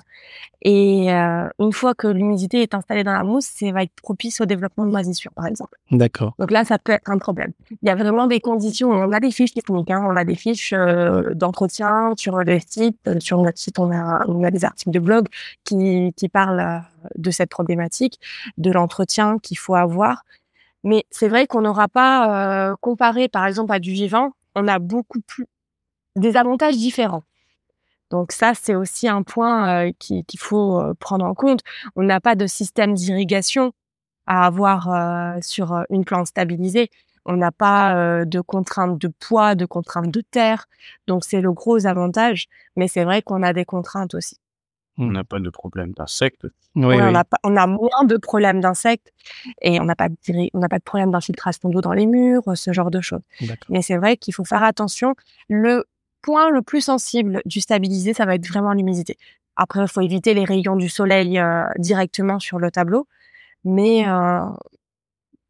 Et euh, une fois que l'humidité est installée dans la mousse, ça va être propice au développement de moisissures, par exemple. D'accord. Donc là, ça peut être un problème. Il y a vraiment des conditions. On a des fiches techniques, hein, on a des fiches euh, d'entretien sur le site. Sur notre site, on a, on a des articles de blog qui, qui parlent euh, de cette problématique, de l'entretien qu'il faut avoir. Mais c'est vrai qu'on n'aura pas comparé, par exemple, à du vivant, on a beaucoup plus des avantages différents. Donc ça, c'est aussi un point euh, qu'il faut euh, prendre en compte. On n'a pas de système d'irrigation à avoir euh, sur une plante stabilisée. On n'a pas de contraintes de poids, de contraintes de terre. Donc c'est le gros avantage. Mais c'est vrai qu'on a des contraintes aussi. On n'a pas de problème d'insectes. Oui, On, a on, a moins de problèmes d'insectes et on n'a pas, de, on n'a pas de problème d'infiltration d'eau dans les murs, ce genre de choses. Mais c'est vrai qu'il faut faire attention. Le point le plus sensible du stabilisé, ça va être vraiment l'humidité. Après, il faut éviter les rayons du soleil euh, directement sur le tableau, mais euh,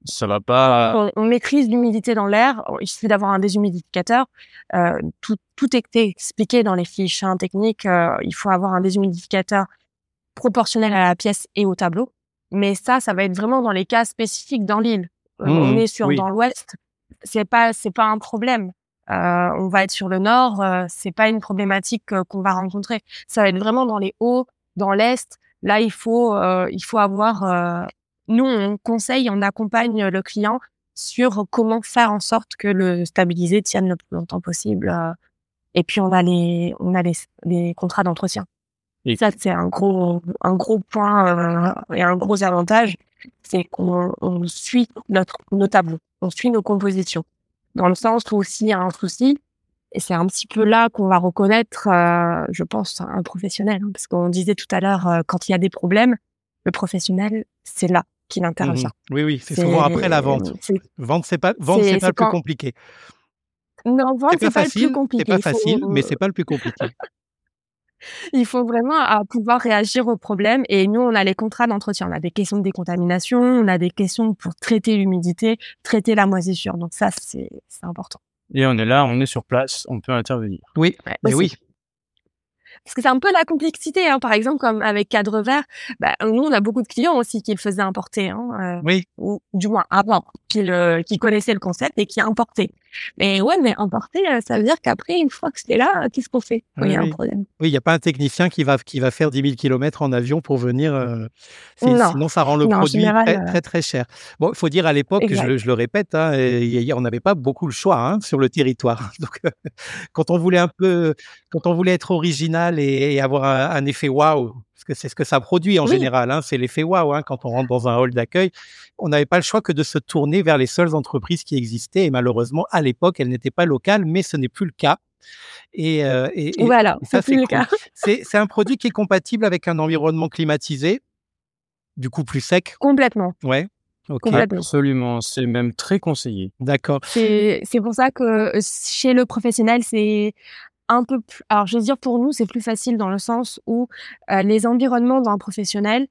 ça va pas. On, maîtrise l'humidité dans l'air. Il suffit d'avoir un déshumidificateur. Euh, tout, tout est expliqué dans les fiches hein, techniques. Il faut avoir un déshumidificateur proportionnel à la pièce et au tableau. Mais ça, ça va être vraiment dans les cas spécifiques dans l'île. Euh, on mmh est sur dans l'ouest, c'est pas c'est pas un problème. Euh, on va être sur le nord, euh, c'est pas une problématique euh, qu'on va rencontrer. Ça va être vraiment dans les hauts, dans l'est. Là, il faut, il faut avoir. nous, on conseille, on accompagne le client sur comment faire en sorte que le stabilisé tienne le plus longtemps possible. et puis, on a les, on a les, contrats d'entretien. Et ça, c'est un gros, un gros point et un gros avantage, c'est qu'on suit notre, nos tableaux, on suit nos compositions dans le sens où s'il y a un souci, et c'est un petit peu là qu'on va reconnaître, euh, je pense, un professionnel. Hein, parce qu'on disait tout à l'heure, euh, quand il y a des problèmes, le professionnel, c'est là qu'il intervient. Mmh oui, oui, c'est souvent après la vente. Vente, c'est pas, vente, c'est pas le plus compliqué. Non, vente, c'est pas, pas, le plus compliqué. C'est pas facile, mais c'est pas le plus compliqué. Il faut vraiment à pouvoir réagir aux problèmes. Et nous, on a les contrats d'entretien. On a des questions de décontamination, on a des questions pour traiter l'humidité, traiter la moisissure. Donc ça, c'est important. Et on est là, on est sur place, on peut intervenir. Oui, mais oui. Parce que c'est un peu la complexité, hein. par exemple, comme avec Cadre Vert, bah, nous, on a beaucoup de clients aussi qui le faisaient importer, hein, euh, oui. ou du moins avant, qui, le, qui connaissaient le concept et qui importaient. Mais ouais, mais importer, euh, ça veut dire qu'après, une fois que c'est là, qu'est-ce qu'on fait Il y a un problème? Oui, il n'y a pas un technicien qui va, qui va faire 10 000 km en avion pour venir. euh, Non. Sinon, ça rend le Non, produit général, très, euh, très, très cher. Bon, il faut dire à l'époque, je, le- je le répète, hein, et on n'avait pas beaucoup le choix hein, sur le territoire. Donc, euh, quand on voulait un peu, quand on voulait être original et, et avoir un, un effet waouh, parce que c'est ce que ça produit en Oui. général, hein, c'est l'effet waouh hein, quand on rentre dans un hall d'accueil. On n'avait pas le choix que de se tourner vers les seules entreprises qui existaient. Et malheureusement, à l'époque, elles n'étaient pas locales, mais ce n'est plus le cas. Et, euh, et- et- Voilà, et ça, c'est cool. cas. C'est c'est un produit qui est compatible avec un environnement climatisé, du coup plus sec. Complètement. Ouais. Ok. Complètement. Absolument, c'est même très conseillé. D'accord. C'est c'est pour ça que euh, chez le professionnel, c'est un peu plus. Alors, je veux dire, pour nous, c'est plus facile dans le sens où euh, les environnements d'un professionnel,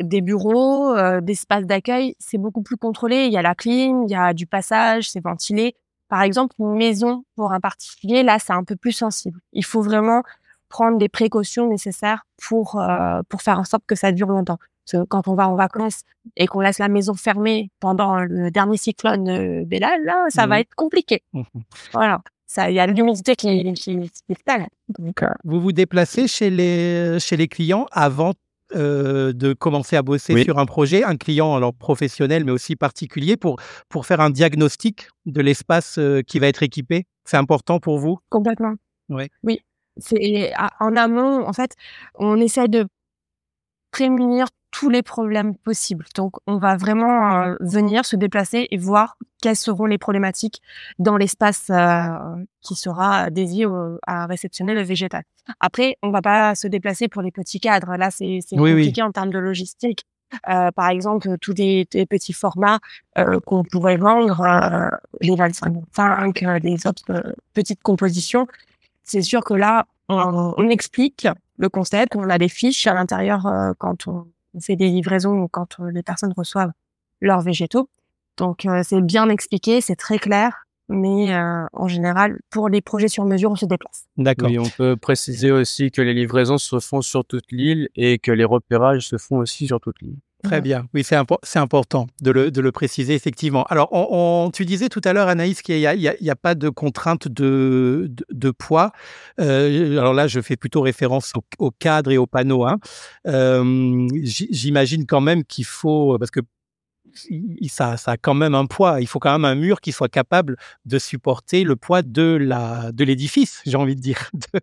des bureaux, euh, d'espaces d'accueil, c'est beaucoup plus contrôlé. Il y a la clim, il y a du passage, c'est ventilé. Par exemple, une maison pour un particulier, là, c'est un peu plus sensible. Il faut vraiment prendre les précautions nécessaires pour euh, pour faire en sorte que ça dure longtemps. Parce que quand on va en vacances et qu'on laisse la maison fermée pendant le dernier cyclone euh, Bella, là, ça va Mhm. être compliqué. Mhm. Voilà. Ça, il y a l'humidité qui, qui, qui. Donc, euh, Vous vous déplacez chez les, chez les clients avant euh, de commencer à bosser Oui. sur un projet, un client alors professionnel mais aussi particulier pour, pour faire un diagnostic de l'espace euh, qui va être équipé? C'est important pour vous? Complètement. Ouais. Oui. C'est à- en amont, en fait, on essaie de prémunir tous les problèmes possibles. Donc, on va vraiment euh, venir se déplacer et voir quelles seront les problématiques dans l'espace euh, qui sera dédié au- à réceptionner le végétal. Après, on va pas se déplacer pour les petits cadres. Là, c'est oui. compliqué en termes de logistique. Euh, par exemple, tous les, les petits formats qu'on pourrait vendre, les 25 euh, les autres petites compositions, c'est sûr que là, on, on explique le concept, on a des fiches à l'intérieur euh, quand on fait des livraisons ou quand euh, les personnes reçoivent leurs végétaux. Donc, euh, c'est bien expliqué, c'est très clair, mais euh, en général, pour les projets sur mesure, on se déplace. D'accord. Oui, on peut préciser aussi que les livraisons se font sur toute l'île et que les repérages se font aussi sur toute l'île. Très bien. Oui, c'est impo- c'est important de le, de le préciser, effectivement. Alors, on, on- tu disais tout à l'heure, Anaïs, qu'il n'y a, pas de contrainte de, de, de poids. Euh, alors là, je fais plutôt référence au, au cadre et au panneau. hein. Euh, J'imagine quand même qu'il faut, parce que ça, ça a quand même un poids. Il faut quand même un mur qui soit capable de supporter le poids de la de l'édifice, j'ai envie de dire, de,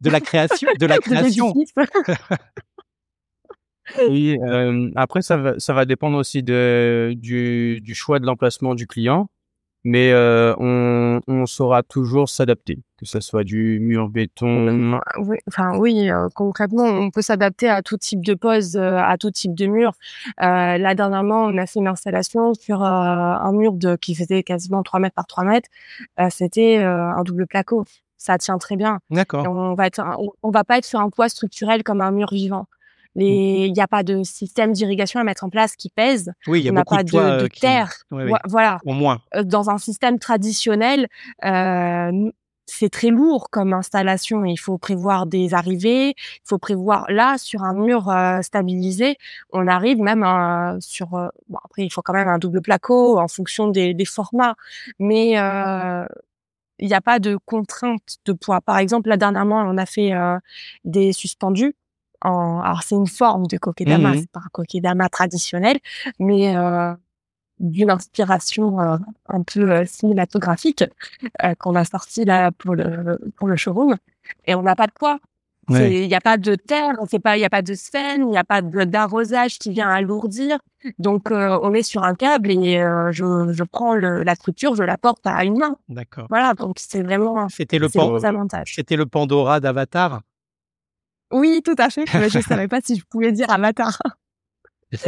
de la création, de la création. Oui, euh, après, ça va, ça va dépendre aussi de, du, du choix de l'emplacement du client, mais euh, on, on saura toujours s'adapter, que ce soit du mur béton. Oui, enfin oui, euh, concrètement, on peut s'adapter à tout type de pose, à tout type de mur. Là dernièrement, on a fait une installation sur un mur de qui faisait quasiment 3 mètres par 3 mètres. C'était un double placo. Ça tient très bien. Et D'accord. on va être, on, on va pas être sur un poids structurel comme un mur vivant. Les, il n'y a pas de système d'irrigation à mettre en place qui pèse. Oui, il y a on beaucoup pas de poids de, de euh, qui- terre. Voilà Au moins. euh, dans un système traditionnel, euh, c'est très lourd comme installation. Il faut prévoir des arrivées, il faut prévoir là sur un mur euh, stabilisé. On arrive même à- sur. euh, bon, après, il faut quand même un double placo en fonction des, des formats, mais euh, il n'y a pas de contrainte de poids. Par exemple, là dernièrement, on a fait euh, des suspendus. En, alors c'est une forme de kokedama, Mhm. c'est pas un kokedama traditionnel, mais euh, d'une inspiration euh, un peu euh, cinématographique euh, qu'on a sorti là pour le pour le showroom et on n'a pas de poids. Ouais. Il n'y a pas de terre, il y a pas de sphène, il n'y a pas d'arrosage qui vient alourdir. Donc euh, on est sur un câble et euh, je, je prends le, la structure, je la porte à une main. D'accord. Voilà, donc c'est vraiment C'était le c'est pan-. C'était le Pandora d'Avatar? Oui, tout à fait. Mais je savais pas si je pouvais dire avatar.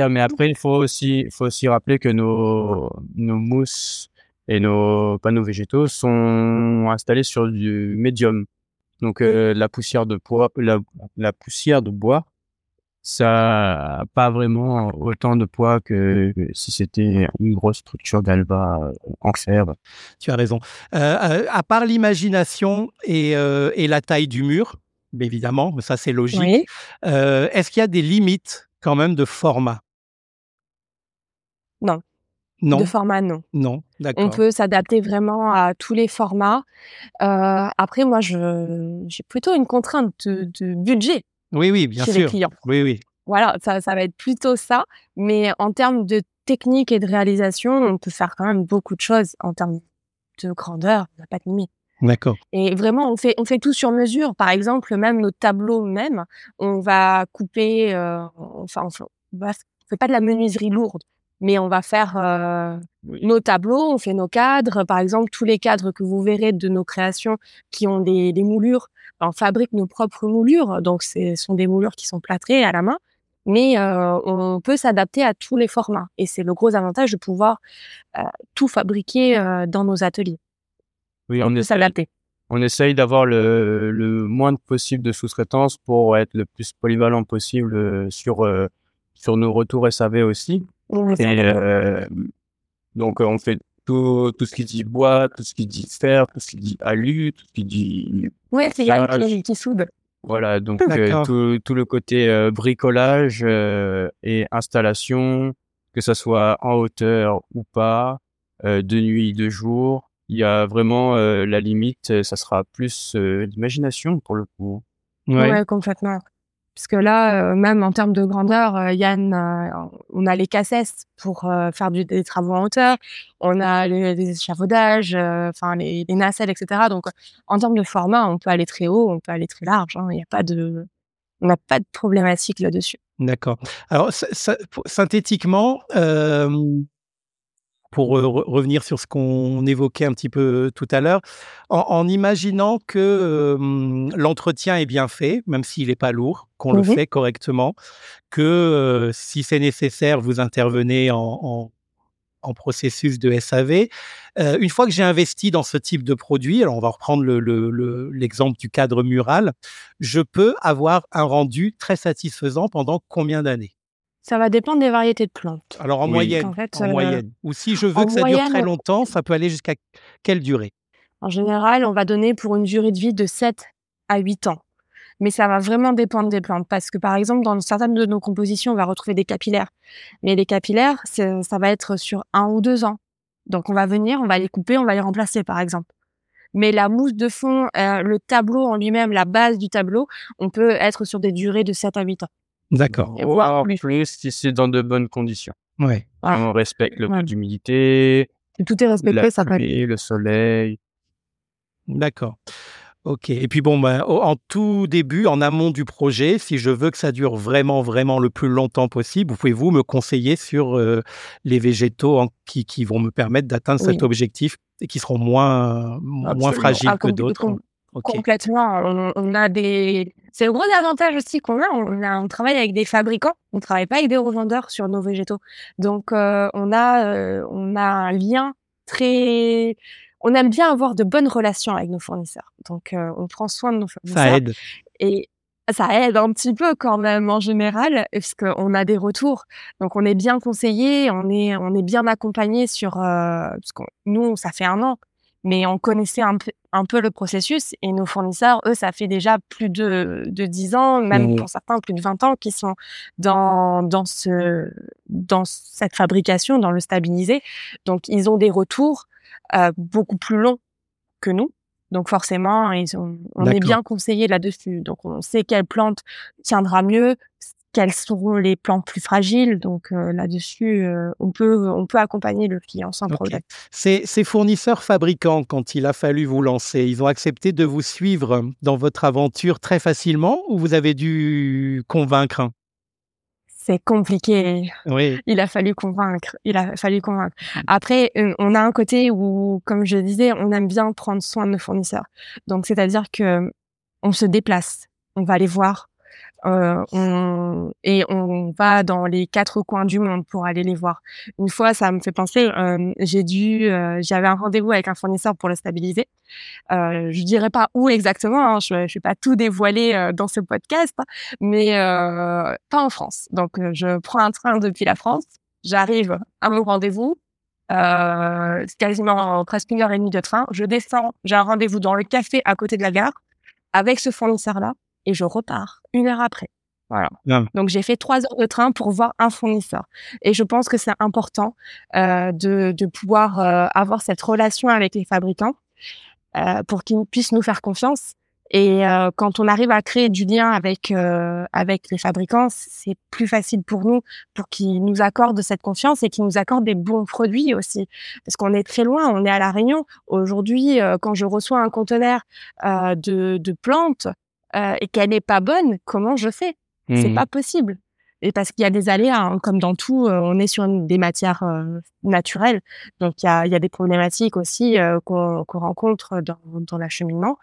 Mais après, il faut aussi, il faut aussi rappeler que nos, nos mousses et nos panneaux végétaux sont installés sur du médium. Donc, euh, la poussière de bois, la, la poussière de bois, ça a pas vraiment autant de poids que si c'était une grosse structure galva euh, en fer. Tu as raison. Euh, euh, à part l'imagination et, euh, et la taille du mur, évidemment, ça c'est logique. Oui. euh, Est-ce qu'il y a des limites quand même de format? Non. De format, non. Non, d'accord. On peut s'adapter vraiment à tous les formats. Euh, après, moi, j'ai plutôt une contrainte de, de budget Oui, oui, bien chez sûr. les clients. Oui, oui. Voilà, ça, ça va être plutôt ça. Mais en termes de technique et de réalisation, on peut faire quand même beaucoup de choses en termes de grandeur. Il n'y a pas de limite. D'accord. Et vraiment, on fait, on fait tout sur mesure. Par exemple, même nos tableaux même, on va couper, euh, enfin, on fait, on pas de la menuiserie lourde, mais on va faire euh, Oui. nos tableaux, on fait nos cadres. Par exemple, tous les cadres que vous verrez de nos créations qui ont des, des moulures, on fabrique nos propres moulures. Donc, ce sont des moulures qui sont plâtrées à la main. Mais euh, on peut s'adapter à tous les formats. Et c'est le gros avantage de pouvoir euh, tout fabriquer euh, dans nos ateliers. Oui, On on peut essaye, s'adapter. on essaye d'avoir le, le moins possible de sous-traitance pour être le plus polyvalent possible euh, sur, euh, sur nos retours SAV aussi. On Et, euh, donc, on fait tout, tout ce qui dit bois, tout ce qui dit fer, tout ce qui dit alu, tout ce qui dit Ouais, c'est Ah, qui, qui soude. Voilà, donc euh, tout, tout le côté euh, bricolage euh, et installation, que ça soit en hauteur ou pas, de nuit, de jour, il y a vraiment euh, la limite, ça sera plus euh, l'imagination pour le coup. Ouais. Ouais, complètement. Parce que là, euh, même en termes de grandeur, euh, Yann, euh, on a les cassettes pour euh, faire du, des travaux en hauteur, on a les, les échafaudages, euh, enfin les, les nacelles, etc. Donc, en termes de format, on peut aller très haut, on peut aller très large. hein. Il n'y a pas de, on n'a pas de problématique là-dessus. D'accord. Alors, ça- ça- pour- synthétiquement, euh, pour re- revenir sur ce qu'on évoquait un petit peu tout à l'heure, en, en imaginant que euh, l'entretien est bien fait, même s'il n'est pas lourd, qu'on le fait correctement, que euh, si c'est nécessaire, vous intervenez en, en- en processus de SAV. Euh, une fois que j'ai investi dans ce type de produit, alors on va reprendre le- le- le- l'exemple du cadre mural, je peux avoir un rendu très satisfaisant pendant combien d'années? Ça va dépendre des variétés de plantes. Alors en Oui. moyenne, En fait, en euh, moyenne. Ou si je veux que ça dure très longtemps, ça peut aller jusqu'à quelle durée? En général, on va donner pour une durée de vie de 7 à 8 ans. Mais ça va vraiment dépendre des plantes. Parce que, par exemple, dans certaines de nos compositions, on va retrouver des capillaires. Mais les capillaires, ça va être sur un ou deux ans. Donc, on va venir, on va les couper, on va les remplacer, par exemple. Mais la mousse de fond, euh, le tableau en lui-même, la base du tableau, on peut être sur des durées de 7 à 8 ans. D'accord. Et voire Voire plus. plus si c'est dans de bonnes conditions. Ouais. Voilà. On respecte le Ouais. taux d'humidité, tout est respecté, la ça pluie, le soleil. D'accord. Ok. Et puis bon, ben, au- en tout début, en amont du projet, si je veux que ça dure vraiment, vraiment le plus longtemps possible, vous pouvez-vous me conseiller sur euh, les végétaux en- qui, qui vont me permettre d'atteindre cet objectif et qui seront moins, moins fragiles Ah, que d'autres? Complètement. On, on a des. C'est le gros avantage aussi qu'on a. On, a. on travaille avec des fabricants. On travaille pas avec des revendeurs sur nos végétaux. Donc euh, on a euh, on a un lien très. On aime bien avoir de bonnes relations avec nos fournisseurs. Donc euh, on prend soin de nos fournisseurs. Ça aide. Et ça aide un petit peu quand même en général, parce qu'on a des retours. Donc on est bien conseillé, on est on est bien accompagné sur parce que nous ça fait un an, mais on connaissait un peu un peu le processus et nos fournisseurs eux ça fait déjà plus de de dix ans, même Mmh. pour certains plus de 20 ans qui sont dans dans ce dans cette fabrication, dans le stabilisé. Donc ils ont des retours euh, beaucoup plus longs que nous. Donc forcément, ils ont, on est bien conseillé là-dessus. Donc on sait quelle plante tiendra mieux, quelles seront les plantes plus fragiles. Donc euh, là-dessus, euh, on peut on peut accompagner le client sans Ok. problème. Ces, ces fournisseurs fabricants, quand il a fallu vous lancer, ils ont accepté de vous suivre dans votre aventure très facilement ou vous avez dû convaincre C'est compliqué. Oui. Il a fallu convaincre. Il a fallu convaincre. Après, euh, on a un côté où, comme je disais, on aime bien prendre soin de nos fournisseurs. Donc, c'est-à-dire que on se déplace, on va les voir, euh, et on va dans les quatre coins du monde pour aller les voir. Une fois, ça me fait penser, euh, j'ai dû, euh, j'avais un rendez-vous avec un fournisseur pour le stabiliser. Euh, je dirais pas où exactement, hein, je, je vais pas tout dévoiler dans ce podcast, mais pas en France. Donc, je prends un train depuis la France, j'arrive à mon rendez-vous. C'est quasiment presque une heure et demie de train. Je descends, j'ai un rendez-vous dans le café à côté de la gare avec ce fournisseur-là et je repars une heure après. Voilà. Donc j'ai fait trois heures de train pour voir un fournisseur. Et je pense que c'est important euh, de, de pouvoir euh, avoir cette relation avec les fabricants euh, pour qu'ils puissent nous faire confiance. Et euh, quand on arrive à créer du lien avec euh, avec les fabricants, c'est plus facile pour nous, pour qu'ils nous accordent cette confiance et qu'ils nous accordent des bons produits aussi, parce qu'on est très loin, on est à la Réunion. Aujourd'hui, quand je reçois un conteneur de, de plantes et qu'elle n'est pas bonne, comment je fais? C'est mmh. pas possible. Et parce qu'il y a des aléas, hein, comme dans tout, euh, on est sur des matières euh, naturelles, donc il y a, y a, des problématiques aussi euh, qu'on rencontre dans, dans l'acheminement,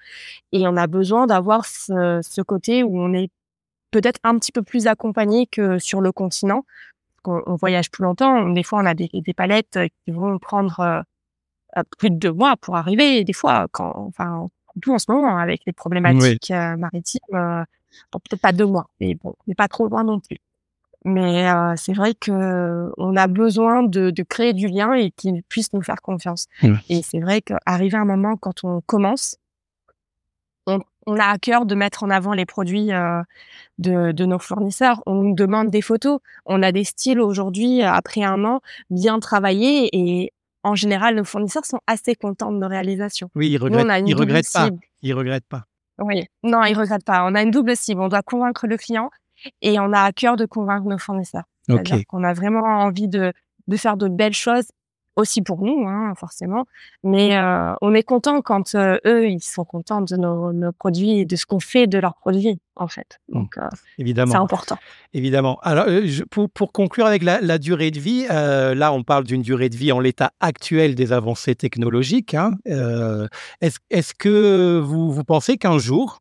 et on a besoin d'avoir ce, ce, côté où on est peut-être un petit peu plus accompagné que sur le continent. On, on voyage plus longtemps, des fois on a des, des palettes qui vont prendre plus de deux mois pour arriver, et des fois, quand, enfin, tout en ce moment avec les problématiques maritimes peut-être pas deux mois, mais bon, mais pas trop loin non plus. Mais euh, c'est vrai que on a besoin de, de créer du lien et qu'ils puissent nous faire confiance. Et c'est vrai qu'arriver à un moment quand on commence, on, on, a à cœur de mettre en avant les produits euh, de, de, nos fournisseurs. On nous demande des photos. On a des styles aujourd'hui, après un an, bien travaillés et en général, nos fournisseurs sont assez contents de nos réalisations. Oui, ils regrettent, ils regrettent pas. Ils regrettent pas. Oui, non, ils regrettent pas. On a une double cible. On doit convaincre le client et on a à cœur de convaincre nos fournisseurs. Okay. On a vraiment envie de, de faire de belles choses aussi pour nous, hein, forcément. Mais euh, on est content quand euh, eux, ils sont contents de nos, nos produits et de ce qu'on fait de leurs produits, en fait. Mmh. Donc, euh, évidemment, c'est important. Évidemment. Alors, je, pour, pour, conclure avec la, la durée de vie, là, on parle d'une durée de vie en l'état actuel des avancées technologiques. Hein, est-ce est que vous, vous pensez qu'un jour,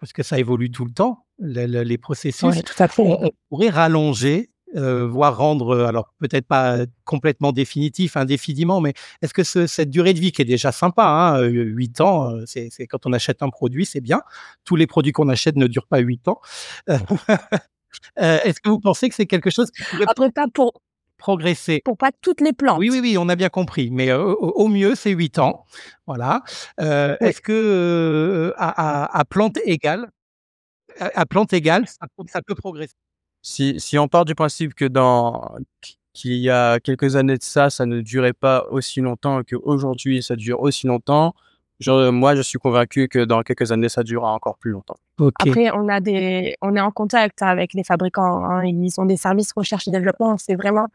parce que ça évolue tout le temps, les, les processus, oui, tout à fait. On, on pourrait rallonger euh, voire rendre, euh, alors peut-être pas complètement définitif, indéfiniment, mais est-ce que ce, cette durée de vie qui est déjà sympa, hein, 8 ans, euh, c'est quand on achète un produit, c'est bien. Tous les produits qu'on achète ne durent pas 8 ans. est-ce que vous pensez que c'est quelque chose qui pourrait Après, pas pour progresser? Pour pas toutes les plantes. Oui, oui, oui, on a bien compris, mais au, au, mieux, c'est 8 ans. Voilà. Euh, oui. Est-ce que euh, à, à, à, plante égale, à, plante égale, ça, ça peut progresser? Si, si on part du principe que dans qu'il y a quelques années de ça, ça ne durait pas aussi longtemps qu'aujourd'hui ça dure aussi longtemps, je, moi je suis convaincu que dans quelques années ça durera encore plus longtemps. Okay. Après, on a des, on est en contact avec les fabricants. Hein, ils ont des services recherche et développement. C'est vraiment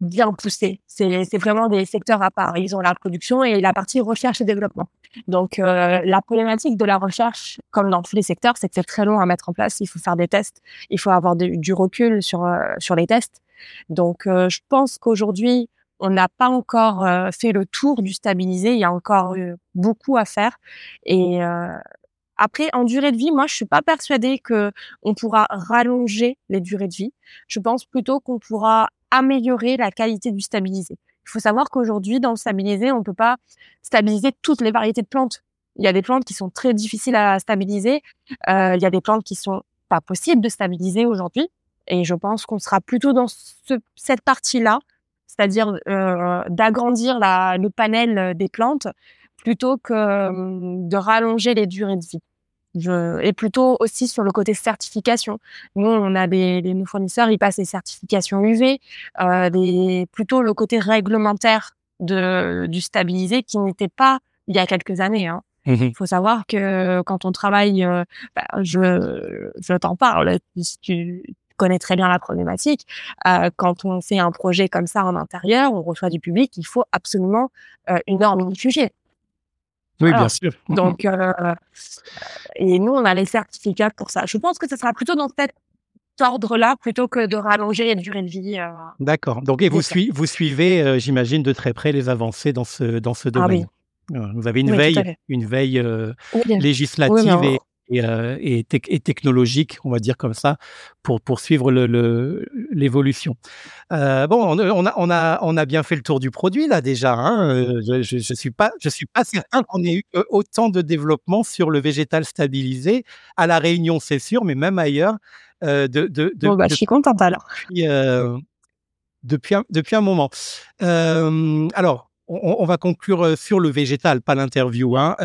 bien poussé. C'est vraiment des secteurs à part. Ils ont la production et la partie recherche et développement. Donc, euh, la problématique de la recherche, comme dans tous les secteurs, c'est que c'est très long à mettre en place. Il faut faire des tests. Il faut avoir du recul sur, euh, sur les tests. Donc, euh, je pense qu'aujourd'hui, on n'a pas encore euh, fait le tour du stabilisé. Il y a encore beaucoup à faire. Et euh, après, en durée de vie, moi, je suis pas persuadée que on pourra rallonger les durées de vie. Je pense plutôt qu'on pourra améliorer la qualité du stabilisé. Il faut savoir qu'aujourd'hui, dans le stabilisé, on ne peut pas stabiliser toutes les variétés de plantes. Il y a des plantes qui sont très difficiles à stabiliser. Euh, il y a des plantes qui sont pas possibles de stabiliser aujourd'hui. Et je pense qu'on sera plutôt dans ce, cette partie-là, c'est-à-dire euh, d'agrandir le panel des plantes plutôt que euh, de rallonger les durées de vie. Je, et plutôt aussi sur le côté certification. Nous, on a des, des nos fournisseurs, ils passent des certifications UV, euh, des, plutôt le côté réglementaire de, du stabilisé qui n'était pas il y a quelques années. Hein. Il mmh faut savoir que quand on travaille, euh, bah, je, je t'en parle, si tu connais très bien la problématique, euh, quand on fait un projet comme ça en intérieur, on reçoit du public, il faut absolument euh, une norme sujet. Oui, bien sûr. Donc, euh, et nous, on a les certificats pour ça. Je pense que ce sera plutôt dans cet ordre-là plutôt que de rallonger la durée de vie. Euh, D'accord. Donc, et vous, sui vous suivez, euh, j'imagine, de très près les avancées dans ce, dans ce domaine. Ah, oui. Vous avez une oui, veille, une veille euh, oui, législative oui, et, et, euh, et, te et, technologique, on va dire comme ça, pour poursuivre l'évolution. Le, euh, bon, on, on, a, on, a, on a bien fait le tour du produit là déjà. Hein. Euh, je, je, je suis pas, je suis pas certain qu'on ait eu autant de développement sur le végétal stabilisé à la Réunion, c'est sûr, mais même ailleurs. Euh, de, de, de, bon, bah, je suis contente alors. Depuis, depuis, un, depuis un moment. alors, on, on, va conclure sur le végétal, pas l'interview. Hein.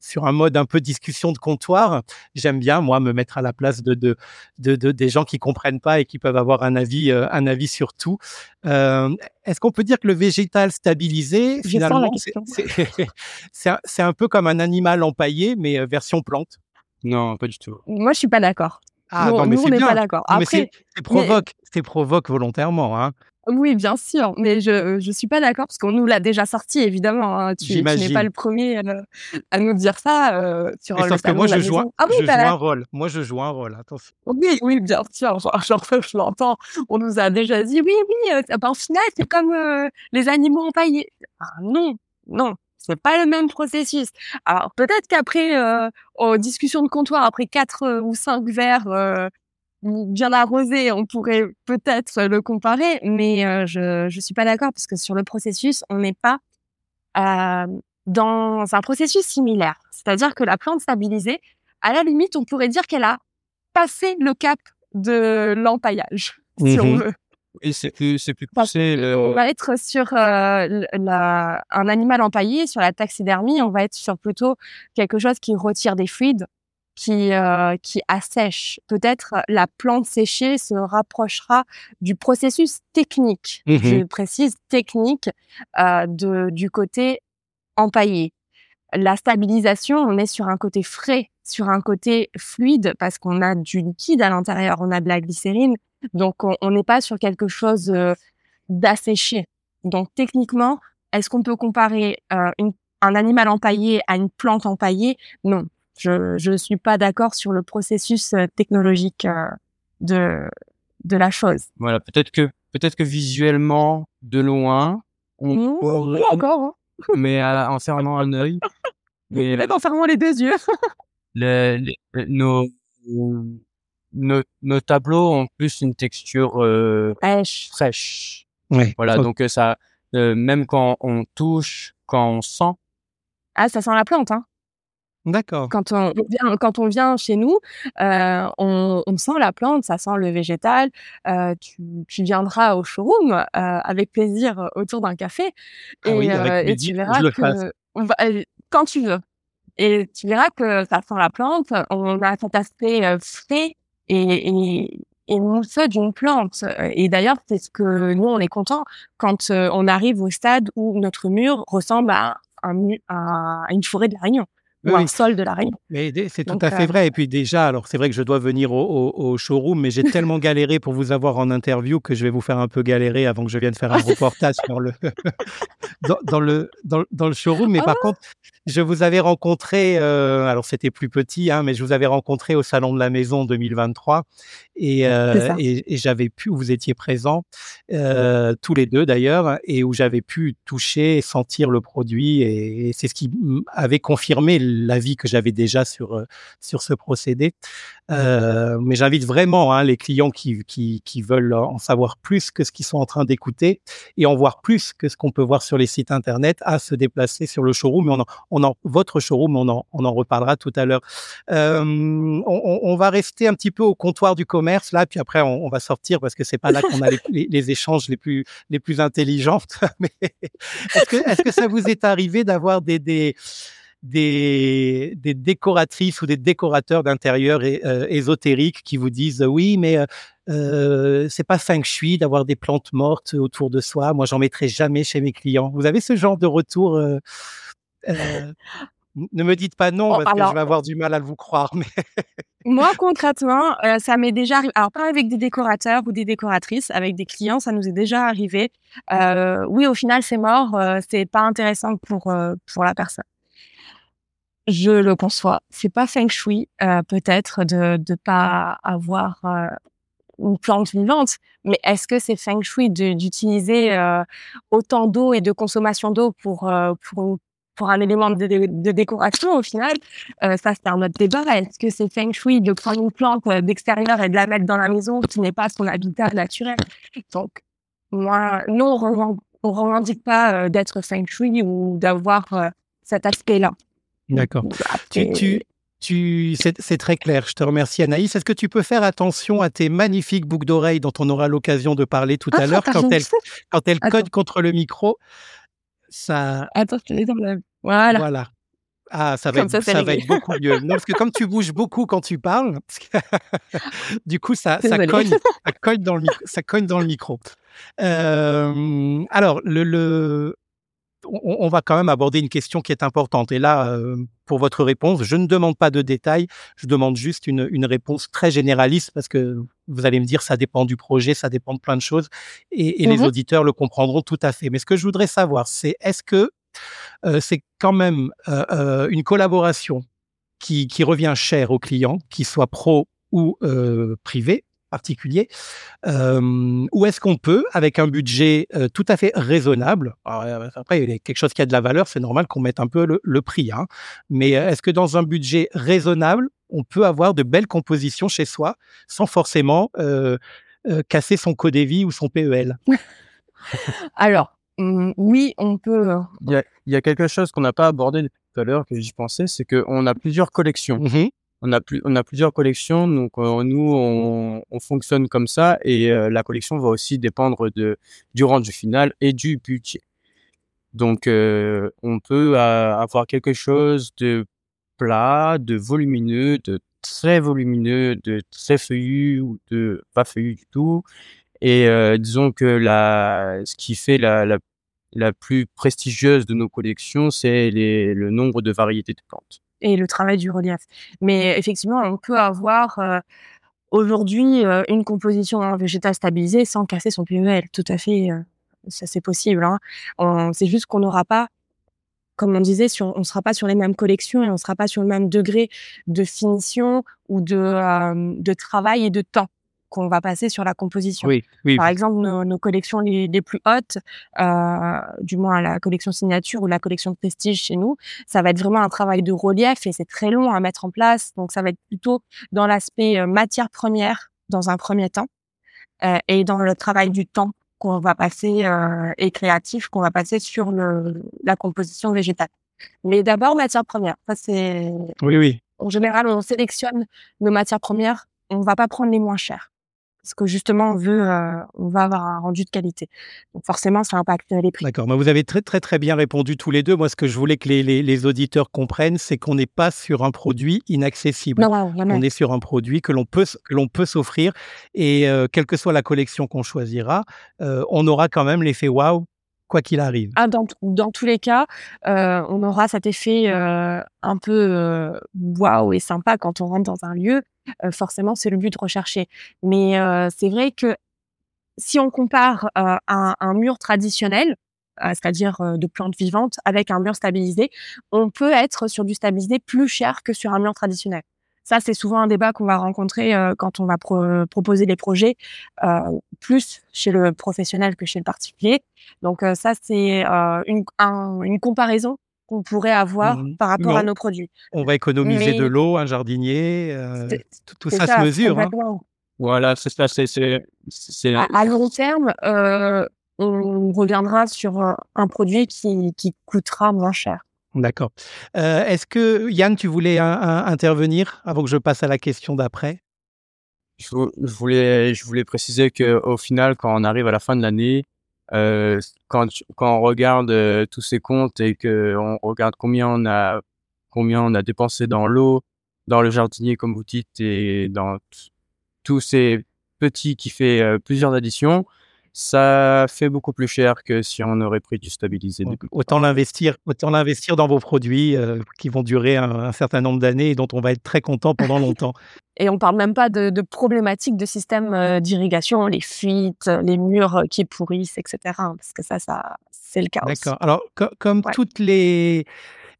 Sur un mode un peu discussion de comptoir. J'aime bien, moi, me mettre à la place de, de, de, des gens qui comprennent pas et qui peuvent avoir un avis, euh, un avis sur tout. Euh, Est-ce qu'on peut dire que le végétal stabilisé, finalement, c'est un, peu comme un animal empaillé, mais euh, version plante? Non, pas du tout. Moi, je suis pas d'accord. Ah, non, mais on n'est pas d'accord. c'est provoque, c'est provoque volontairement. Hein. Oui, bien sûr, mais je je suis pas d'accord parce qu'on nous l'a déjà sorti évidemment. Hein. Tu, n'es pas le premier à, nous dire ça euh, sur le Sauf que moi je joue, un, ah, je joue un rôle. Moi je joue un rôle. Attention. Oui, oui, bien sûr. Genre, je l'entends. On nous a déjà dit oui, oui. Euh, bah, au final, c'est comme euh, les animaux empaillés. Ah, non, non. C'est pas le même processus. Alors peut-être qu'après, euh, aux discussions de comptoir, après quatre ou cinq verres bien arrosé, on pourrait peut-être le comparer, mais euh, je je suis pas d'accord parce que sur le processus, on n'est pas euh, dans un processus similaire. C'est-à-dire que la plante stabilisée, à la limite, on pourrait dire qu'elle a passé le cap de l'empaillage, si on mmh veut. Oui, c'est plus, c'est plus poussé. On va être sur euh, la, un animal empaillé, sur la taxidermie, on va être sur plutôt quelque chose qui retire des fluides, qui, euh, qui assèche. Peut-être la plante séchée se rapprochera du processus technique, mmh je précise technique, euh, de, du côté empaillé. La stabilisation, on est sur un côté frais, sur un côté fluide, parce qu'on a du liquide à l'intérieur, on a de la glycérine, donc on n'est pas sur quelque chose euh, d'asséché. Donc techniquement, est-ce qu'on peut comparer euh, une, un animal empaillé à une plante empaillée? Non, je ne suis pas d'accord sur le processus euh, technologique euh, de de la chose. Voilà, peut-être que peut-être que visuellement de loin, on, mmh, encore, hein. mais en fermant un œil, mais en fermant les deux yeux. nos, nos, nos tableaux ont plus une texture euh, fraîche. fraîche. Oui. Voilà, donc ça, même quand on touche, quand on sent. Ah, ça sent la plante, hein. D'accord. Quand on vient, quand on vient chez nous, euh, on, on, sent la plante, ça sent le végétal. Euh, tu, tu, viendras au showroom euh, avec plaisir autour d'un café ah et, oui, avec et, tu verras que quand tu veux. Et tu verras que ça sent la plante. On a cet aspect frais et, et, et mousseux d'une plante. Et d'ailleurs, c'est ce que nous on est content quand on arrive au stade où notre mur ressemble à, un, à une forêt de la Réunion ou un sol de la Réunion. Mais c'est tout à fait euh, vrai. Et puis déjà, alors c'est vrai que je dois venir au, au, showroom, mais j'ai tellement galéré pour vous avoir en interview que je vais vous faire un peu galérer avant que je vienne faire un reportage sur le dans, dans, le dans, dans, le showroom. Mais par ah! contre, je vous avais rencontré, euh, alors c'était plus petit, hein, mais je vous avais rencontré au Salon de la Maison 2023 et, euh, et, et j'avais pu, vous étiez présents tous les deux d'ailleurs, et où j'avais pu toucher, sentir le produit et, c'est ce qui avait confirmé l'avis que j'avais déjà sur euh, sur ce procédé. Euh, mais j'invite vraiment hein, les clients qui, qui, qui, veulent en savoir plus que ce qu'ils sont en train d'écouter et en voir plus que ce qu'on peut voir sur les sites internet à se déplacer sur le showroom. Mais on en, on en votre showroom, on en, on en reparlera tout à l'heure. Euh, on, on, va rester un petit peu au comptoir du commerce là, puis après on, on va sortir parce que c'est pas là qu'on a les, les, échanges les plus les plus intelligents. Mais est-ce que est-ce que ça vous est arrivé d'avoir des, des des, des décoratrices ou des décorateurs d'intérieur euh, ésotériques qui vous disent oui, mais euh, euh, c'est pas feng shui d'avoir des plantes mortes autour de soi. Moi, j'en mettrai jamais chez mes clients. Vous avez ce genre de retour euh, euh Ne me dites pas non, oh, parce que je vais avoir du mal à vous croire. Mais... moi, concrètement, ça m'est déjà arrivé. Alors, pas avec des décorateurs ou des décoratrices, avec des clients, ça nous est déjà arrivé. Euh, oui, au final, c'est mort. Euh, c'est pas intéressant pour pour la personne je le conçois. C'est pas feng shui, euh, peut-être de de pas avoir euh, une plante vivante, mais est-ce que c'est feng shui d'utiliser euh, autant d'eau et de consommation d'eau pour euh, pour pour un élément de, décoration au final? Ça, c'est un autre débat. Est-ce que c'est feng shui de prendre une plante d'extérieur et de la mettre dans la maison qui n'est pas son habitat naturel? Donc, moi, non, on revendique pas d'être feng shui ou d'avoir cet aspect-là. D'accord. Tu, tu, tu, c'est très clair. Je te remercie, Anaïs. Est-ce que tu peux faire attention à tes magnifiques boucles d'oreilles dont on aura l'occasion de parler tout à ah, l'heure quand elles, quand elles codent contre le micro? Ça... Attends, je te les enlève. Voilà. Voilà. Ah, ça va, être, ça, va être beaucoup mieux. Non, parce que comme tu bouges beaucoup quand tu parles, du coup, ça, ça, cogne, ça, cogne, dans le, ça cogne dans le micro. Euh, alors, le, le, on, va quand même aborder une question qui est importante. Et là, euh, pour votre réponse, je ne demande pas de détails, je demande juste une, une, réponse très généraliste parce que vous allez me dire ça dépend du projet, ça dépend de plein de choses et, et les mmh auditeurs le comprendront tout à fait. Mais ce que je voudrais savoir, c'est est-ce que euh, c'est quand même euh, une collaboration qui, qui revient cher aux clients, qu'il soit pro ou privé, particulier, euh, ou est-ce qu'on peut, avec un budget tout à fait raisonnable, après il y a quelque chose qui a de la valeur, c'est normal qu'on mette un peu le, prix, hein, mais est-ce que dans un budget raisonnable, on peut avoir de belles compositions chez soi sans forcément casser son codévi ou son PEL Alors, mmh, oui, on peut. Il y a, quelque chose qu'on n'a pas abordé tout à l'heure que j'y pensais, c'est qu'on a plusieurs collections. Mmh on a plus, on a plusieurs collections, donc euh, nous on, on, fonctionne comme ça et euh, la collection va aussi dépendre de du rendu final et du budget. Donc euh, on peut avoir quelque chose de plat, de volumineux, de très volumineux, de très feuillu ou de pas feuillu du tout. Et disons que la, ce qui fait la, la, la plus prestigieuse de nos collections, c'est le nombre de variétés de plantes et le travail du relief. Mais effectivement, on peut avoir euh, aujourd'hui euh, une composition en végétal stabilisée sans casser son PEL. Tout à fait, euh, ça c'est possible. Hein. C'est juste qu'on n'aura pas, comme on disait, on ne sera pas sur les mêmes collections et on ne sera pas sur le même degré de finition ou de, de travail et de temps qu'on va passer sur la composition. Oui, oui. Par exemple, nos, collections les, plus hautes, euh, du moins la collection signature ou la collection de prestige chez nous, ça va être vraiment un travail de relief et c'est très long à mettre en place. Donc, ça va être plutôt dans l'aspect euh, matière première dans un premier temps euh, et dans le travail du temps qu'on va passer euh, et créatif qu'on va passer sur le, la composition végétale. Mais d'abord matière première. Ça c'est. Oui, oui. En général, on sélectionne nos matières premières. On va pas prendre les moins chères parce que justement on veut, euh, on va avoir un rendu de qualité. Donc forcément, ça impacte les prix. D'accord. vous avez très très très bien répondu tous les deux. Moi, ce que je voulais que les, les, auditeurs comprennent, c'est qu'on n'est pas sur un produit inaccessible. Non, on est sur un produit que l'on peut l'on peut s'offrir et euh, quelle que soit la collection qu'on choisira, euh, on aura quand même l'effet waouh quoi qu'il arrive. Ah, dans, dans, tous les cas, on aura cet effet un peu waouh et sympa quand on rentre dans un lieu forcément, c'est le but recherché. Mais c'est vrai que si on compare un, mur traditionnel, c'est-à-dire de plantes vivantes, avec un mur stabilisé, on peut être sur du stabilisé plus cher que sur un mur traditionnel. Ça, c'est souvent un débat qu'on va rencontrer quand on va proposer les projets, plus chez le professionnel que chez le particulier. Donc ça, c'est une comparaison qu'on pourrait avoir mmh par rapport à nos produits. On va économiser de l'eau, un jardinier, euh, tout, ça, se mesure. Hein. Voilà, c'est ça. C'est, à, long terme, euh, on reviendra sur euh, un produit qui, qui coûtera moins cher. D'accord. est-ce que Yann, tu voulais intervenir avant que je passe à la question d'après? Je, voulais, je voulais préciser qu'au final, quand on arrive à la fin de l'année, euh, quand, quand on regarde euh, tous ces comptes et que on regarde combien on a combien on a dépensé dans l'eau, dans le jardinier comme vous dites et dans tous ces petits qui fait euh, plusieurs additions, ça fait beaucoup plus cher que si on aurait pris du stabilisé. autant l'investir, autant l'investir dans vos produits euh, qui vont durer un, certain nombre d'années et dont on va être très content pendant longtemps. Et on parle même pas de, de problématiques de système euh, d'irrigation, les fuites, les murs qui pourrissent, etc. Hein, parce que ça, ça, c'est le cas. D'accord. Alors, comme toutes les,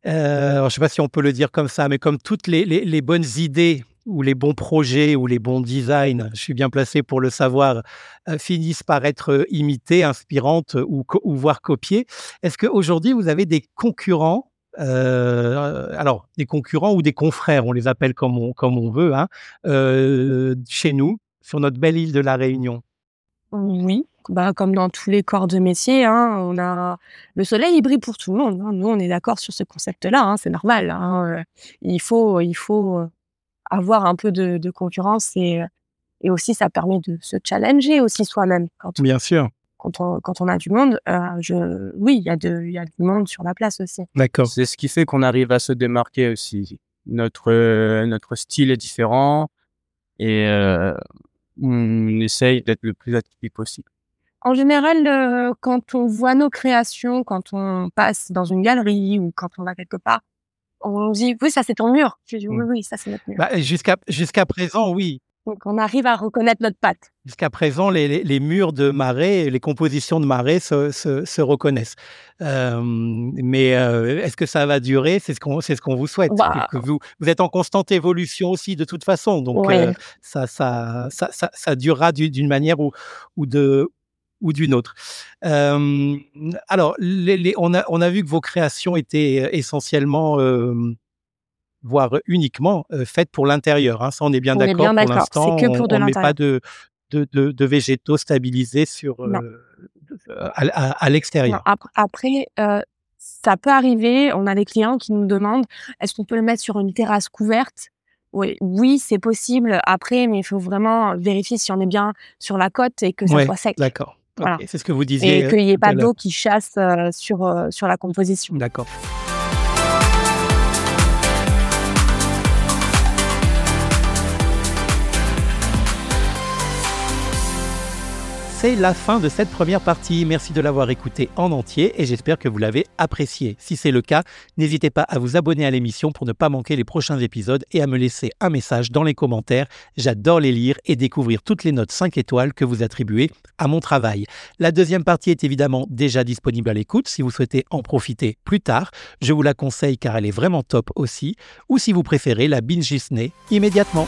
euh, je sais pas si on peut le dire comme ça, mais comme toutes les, les, les bonnes idées ou les bons projets ou les bons designs, je suis bien placé pour le savoir, euh, finissent par être euh, imités, inspirantes ou, voire copiées. Est-ce qu'aujourd'hui, vous avez des concurrents euh, alors, des concurrents ou des confrères, on les appelle comme on, comme on veut, hein, chez nous, sur notre belle île de la Réunion? Oui, bah, comme dans tous les corps de métier, hein, on a le soleil il brille pour tout le monde. Hein. Nous, on est d'accord sur ce concept-là, hein, c'est normal. Il faut, il faut avoir un peu de, concurrence et, et aussi ça permet de se challenger aussi soi-même. Bien sûr. quand on, quand on a du monde, euh, je, oui, il y a de, il y a du monde sur la place aussi. D'accord. C'est ce qui fait qu'on arrive à se démarquer aussi. Notre euh, notre style est différent et euh, on essaye d'être le plus atypique possible. En général, euh, quand on voit nos créations, quand on passe dans une galerie ou quand on va quelque part, on dit oui, ça c'est ton mur. Je dis oui, Mm. oui, ça c'est notre mur. Bah, jusqu'à jusqu'à présent, oui. Donc on arrive à reconnaître notre patte. Jusqu'à présent, les, les- les murs de Marais, les compositions de Marais se, se- se reconnaissent. Euh, mais euh, est-ce que ça va durer? C'est ce qu'on c'est ce qu'on vous souhaite. Bah. Que vous, vous êtes en constante évolution aussi de toute façon. Donc Ouais. euh, ça, ça, ça, ça, ça durera du- d'une manière ou, ou de ou d'une autre. Euh, alors, les, les- on, a, on a vu que vos créations étaient euh, essentiellement, euh, voire uniquement, euh, faites pour l'intérieur. hein. Ça, on est bien d'accord pour l'instant. C'est que pour on de met pas de, de, de, de végétaux stabilisés sur, à, à- à l'extérieur. Après, ça peut arriver. On a des clients qui nous demandent est-ce qu'on peut le mettre sur une terrasse couverte? Oui, oui, c'est possible. Après, mais il faut vraiment vérifier si on est bien sur la côte et que ça Ouais, soit sec. D'accord. C'est ce que vous disiez. Et qu'il n'y ait pas d'eau qui chasse euh, sur, euh, sur la composition. D'accord. C'est la fin de cette première partie. Merci de l'avoir écouté en entier et j'espère que vous l'avez apprécié. Si c'est le cas, n'hésitez pas à vous abonner à l'émission pour ne pas manquer les prochains épisodes et à me laisser un message dans les commentaires. J'adore les lire et découvrir toutes les notes 5 étoiles que vous attribuez à mon travail. La deuxième partie est évidemment déjà disponible à l'écoute si vous souhaitez en profiter plus tard. Je vous la conseille car elle est vraiment top aussi. Ou si vous préférez, la binge immédiatement.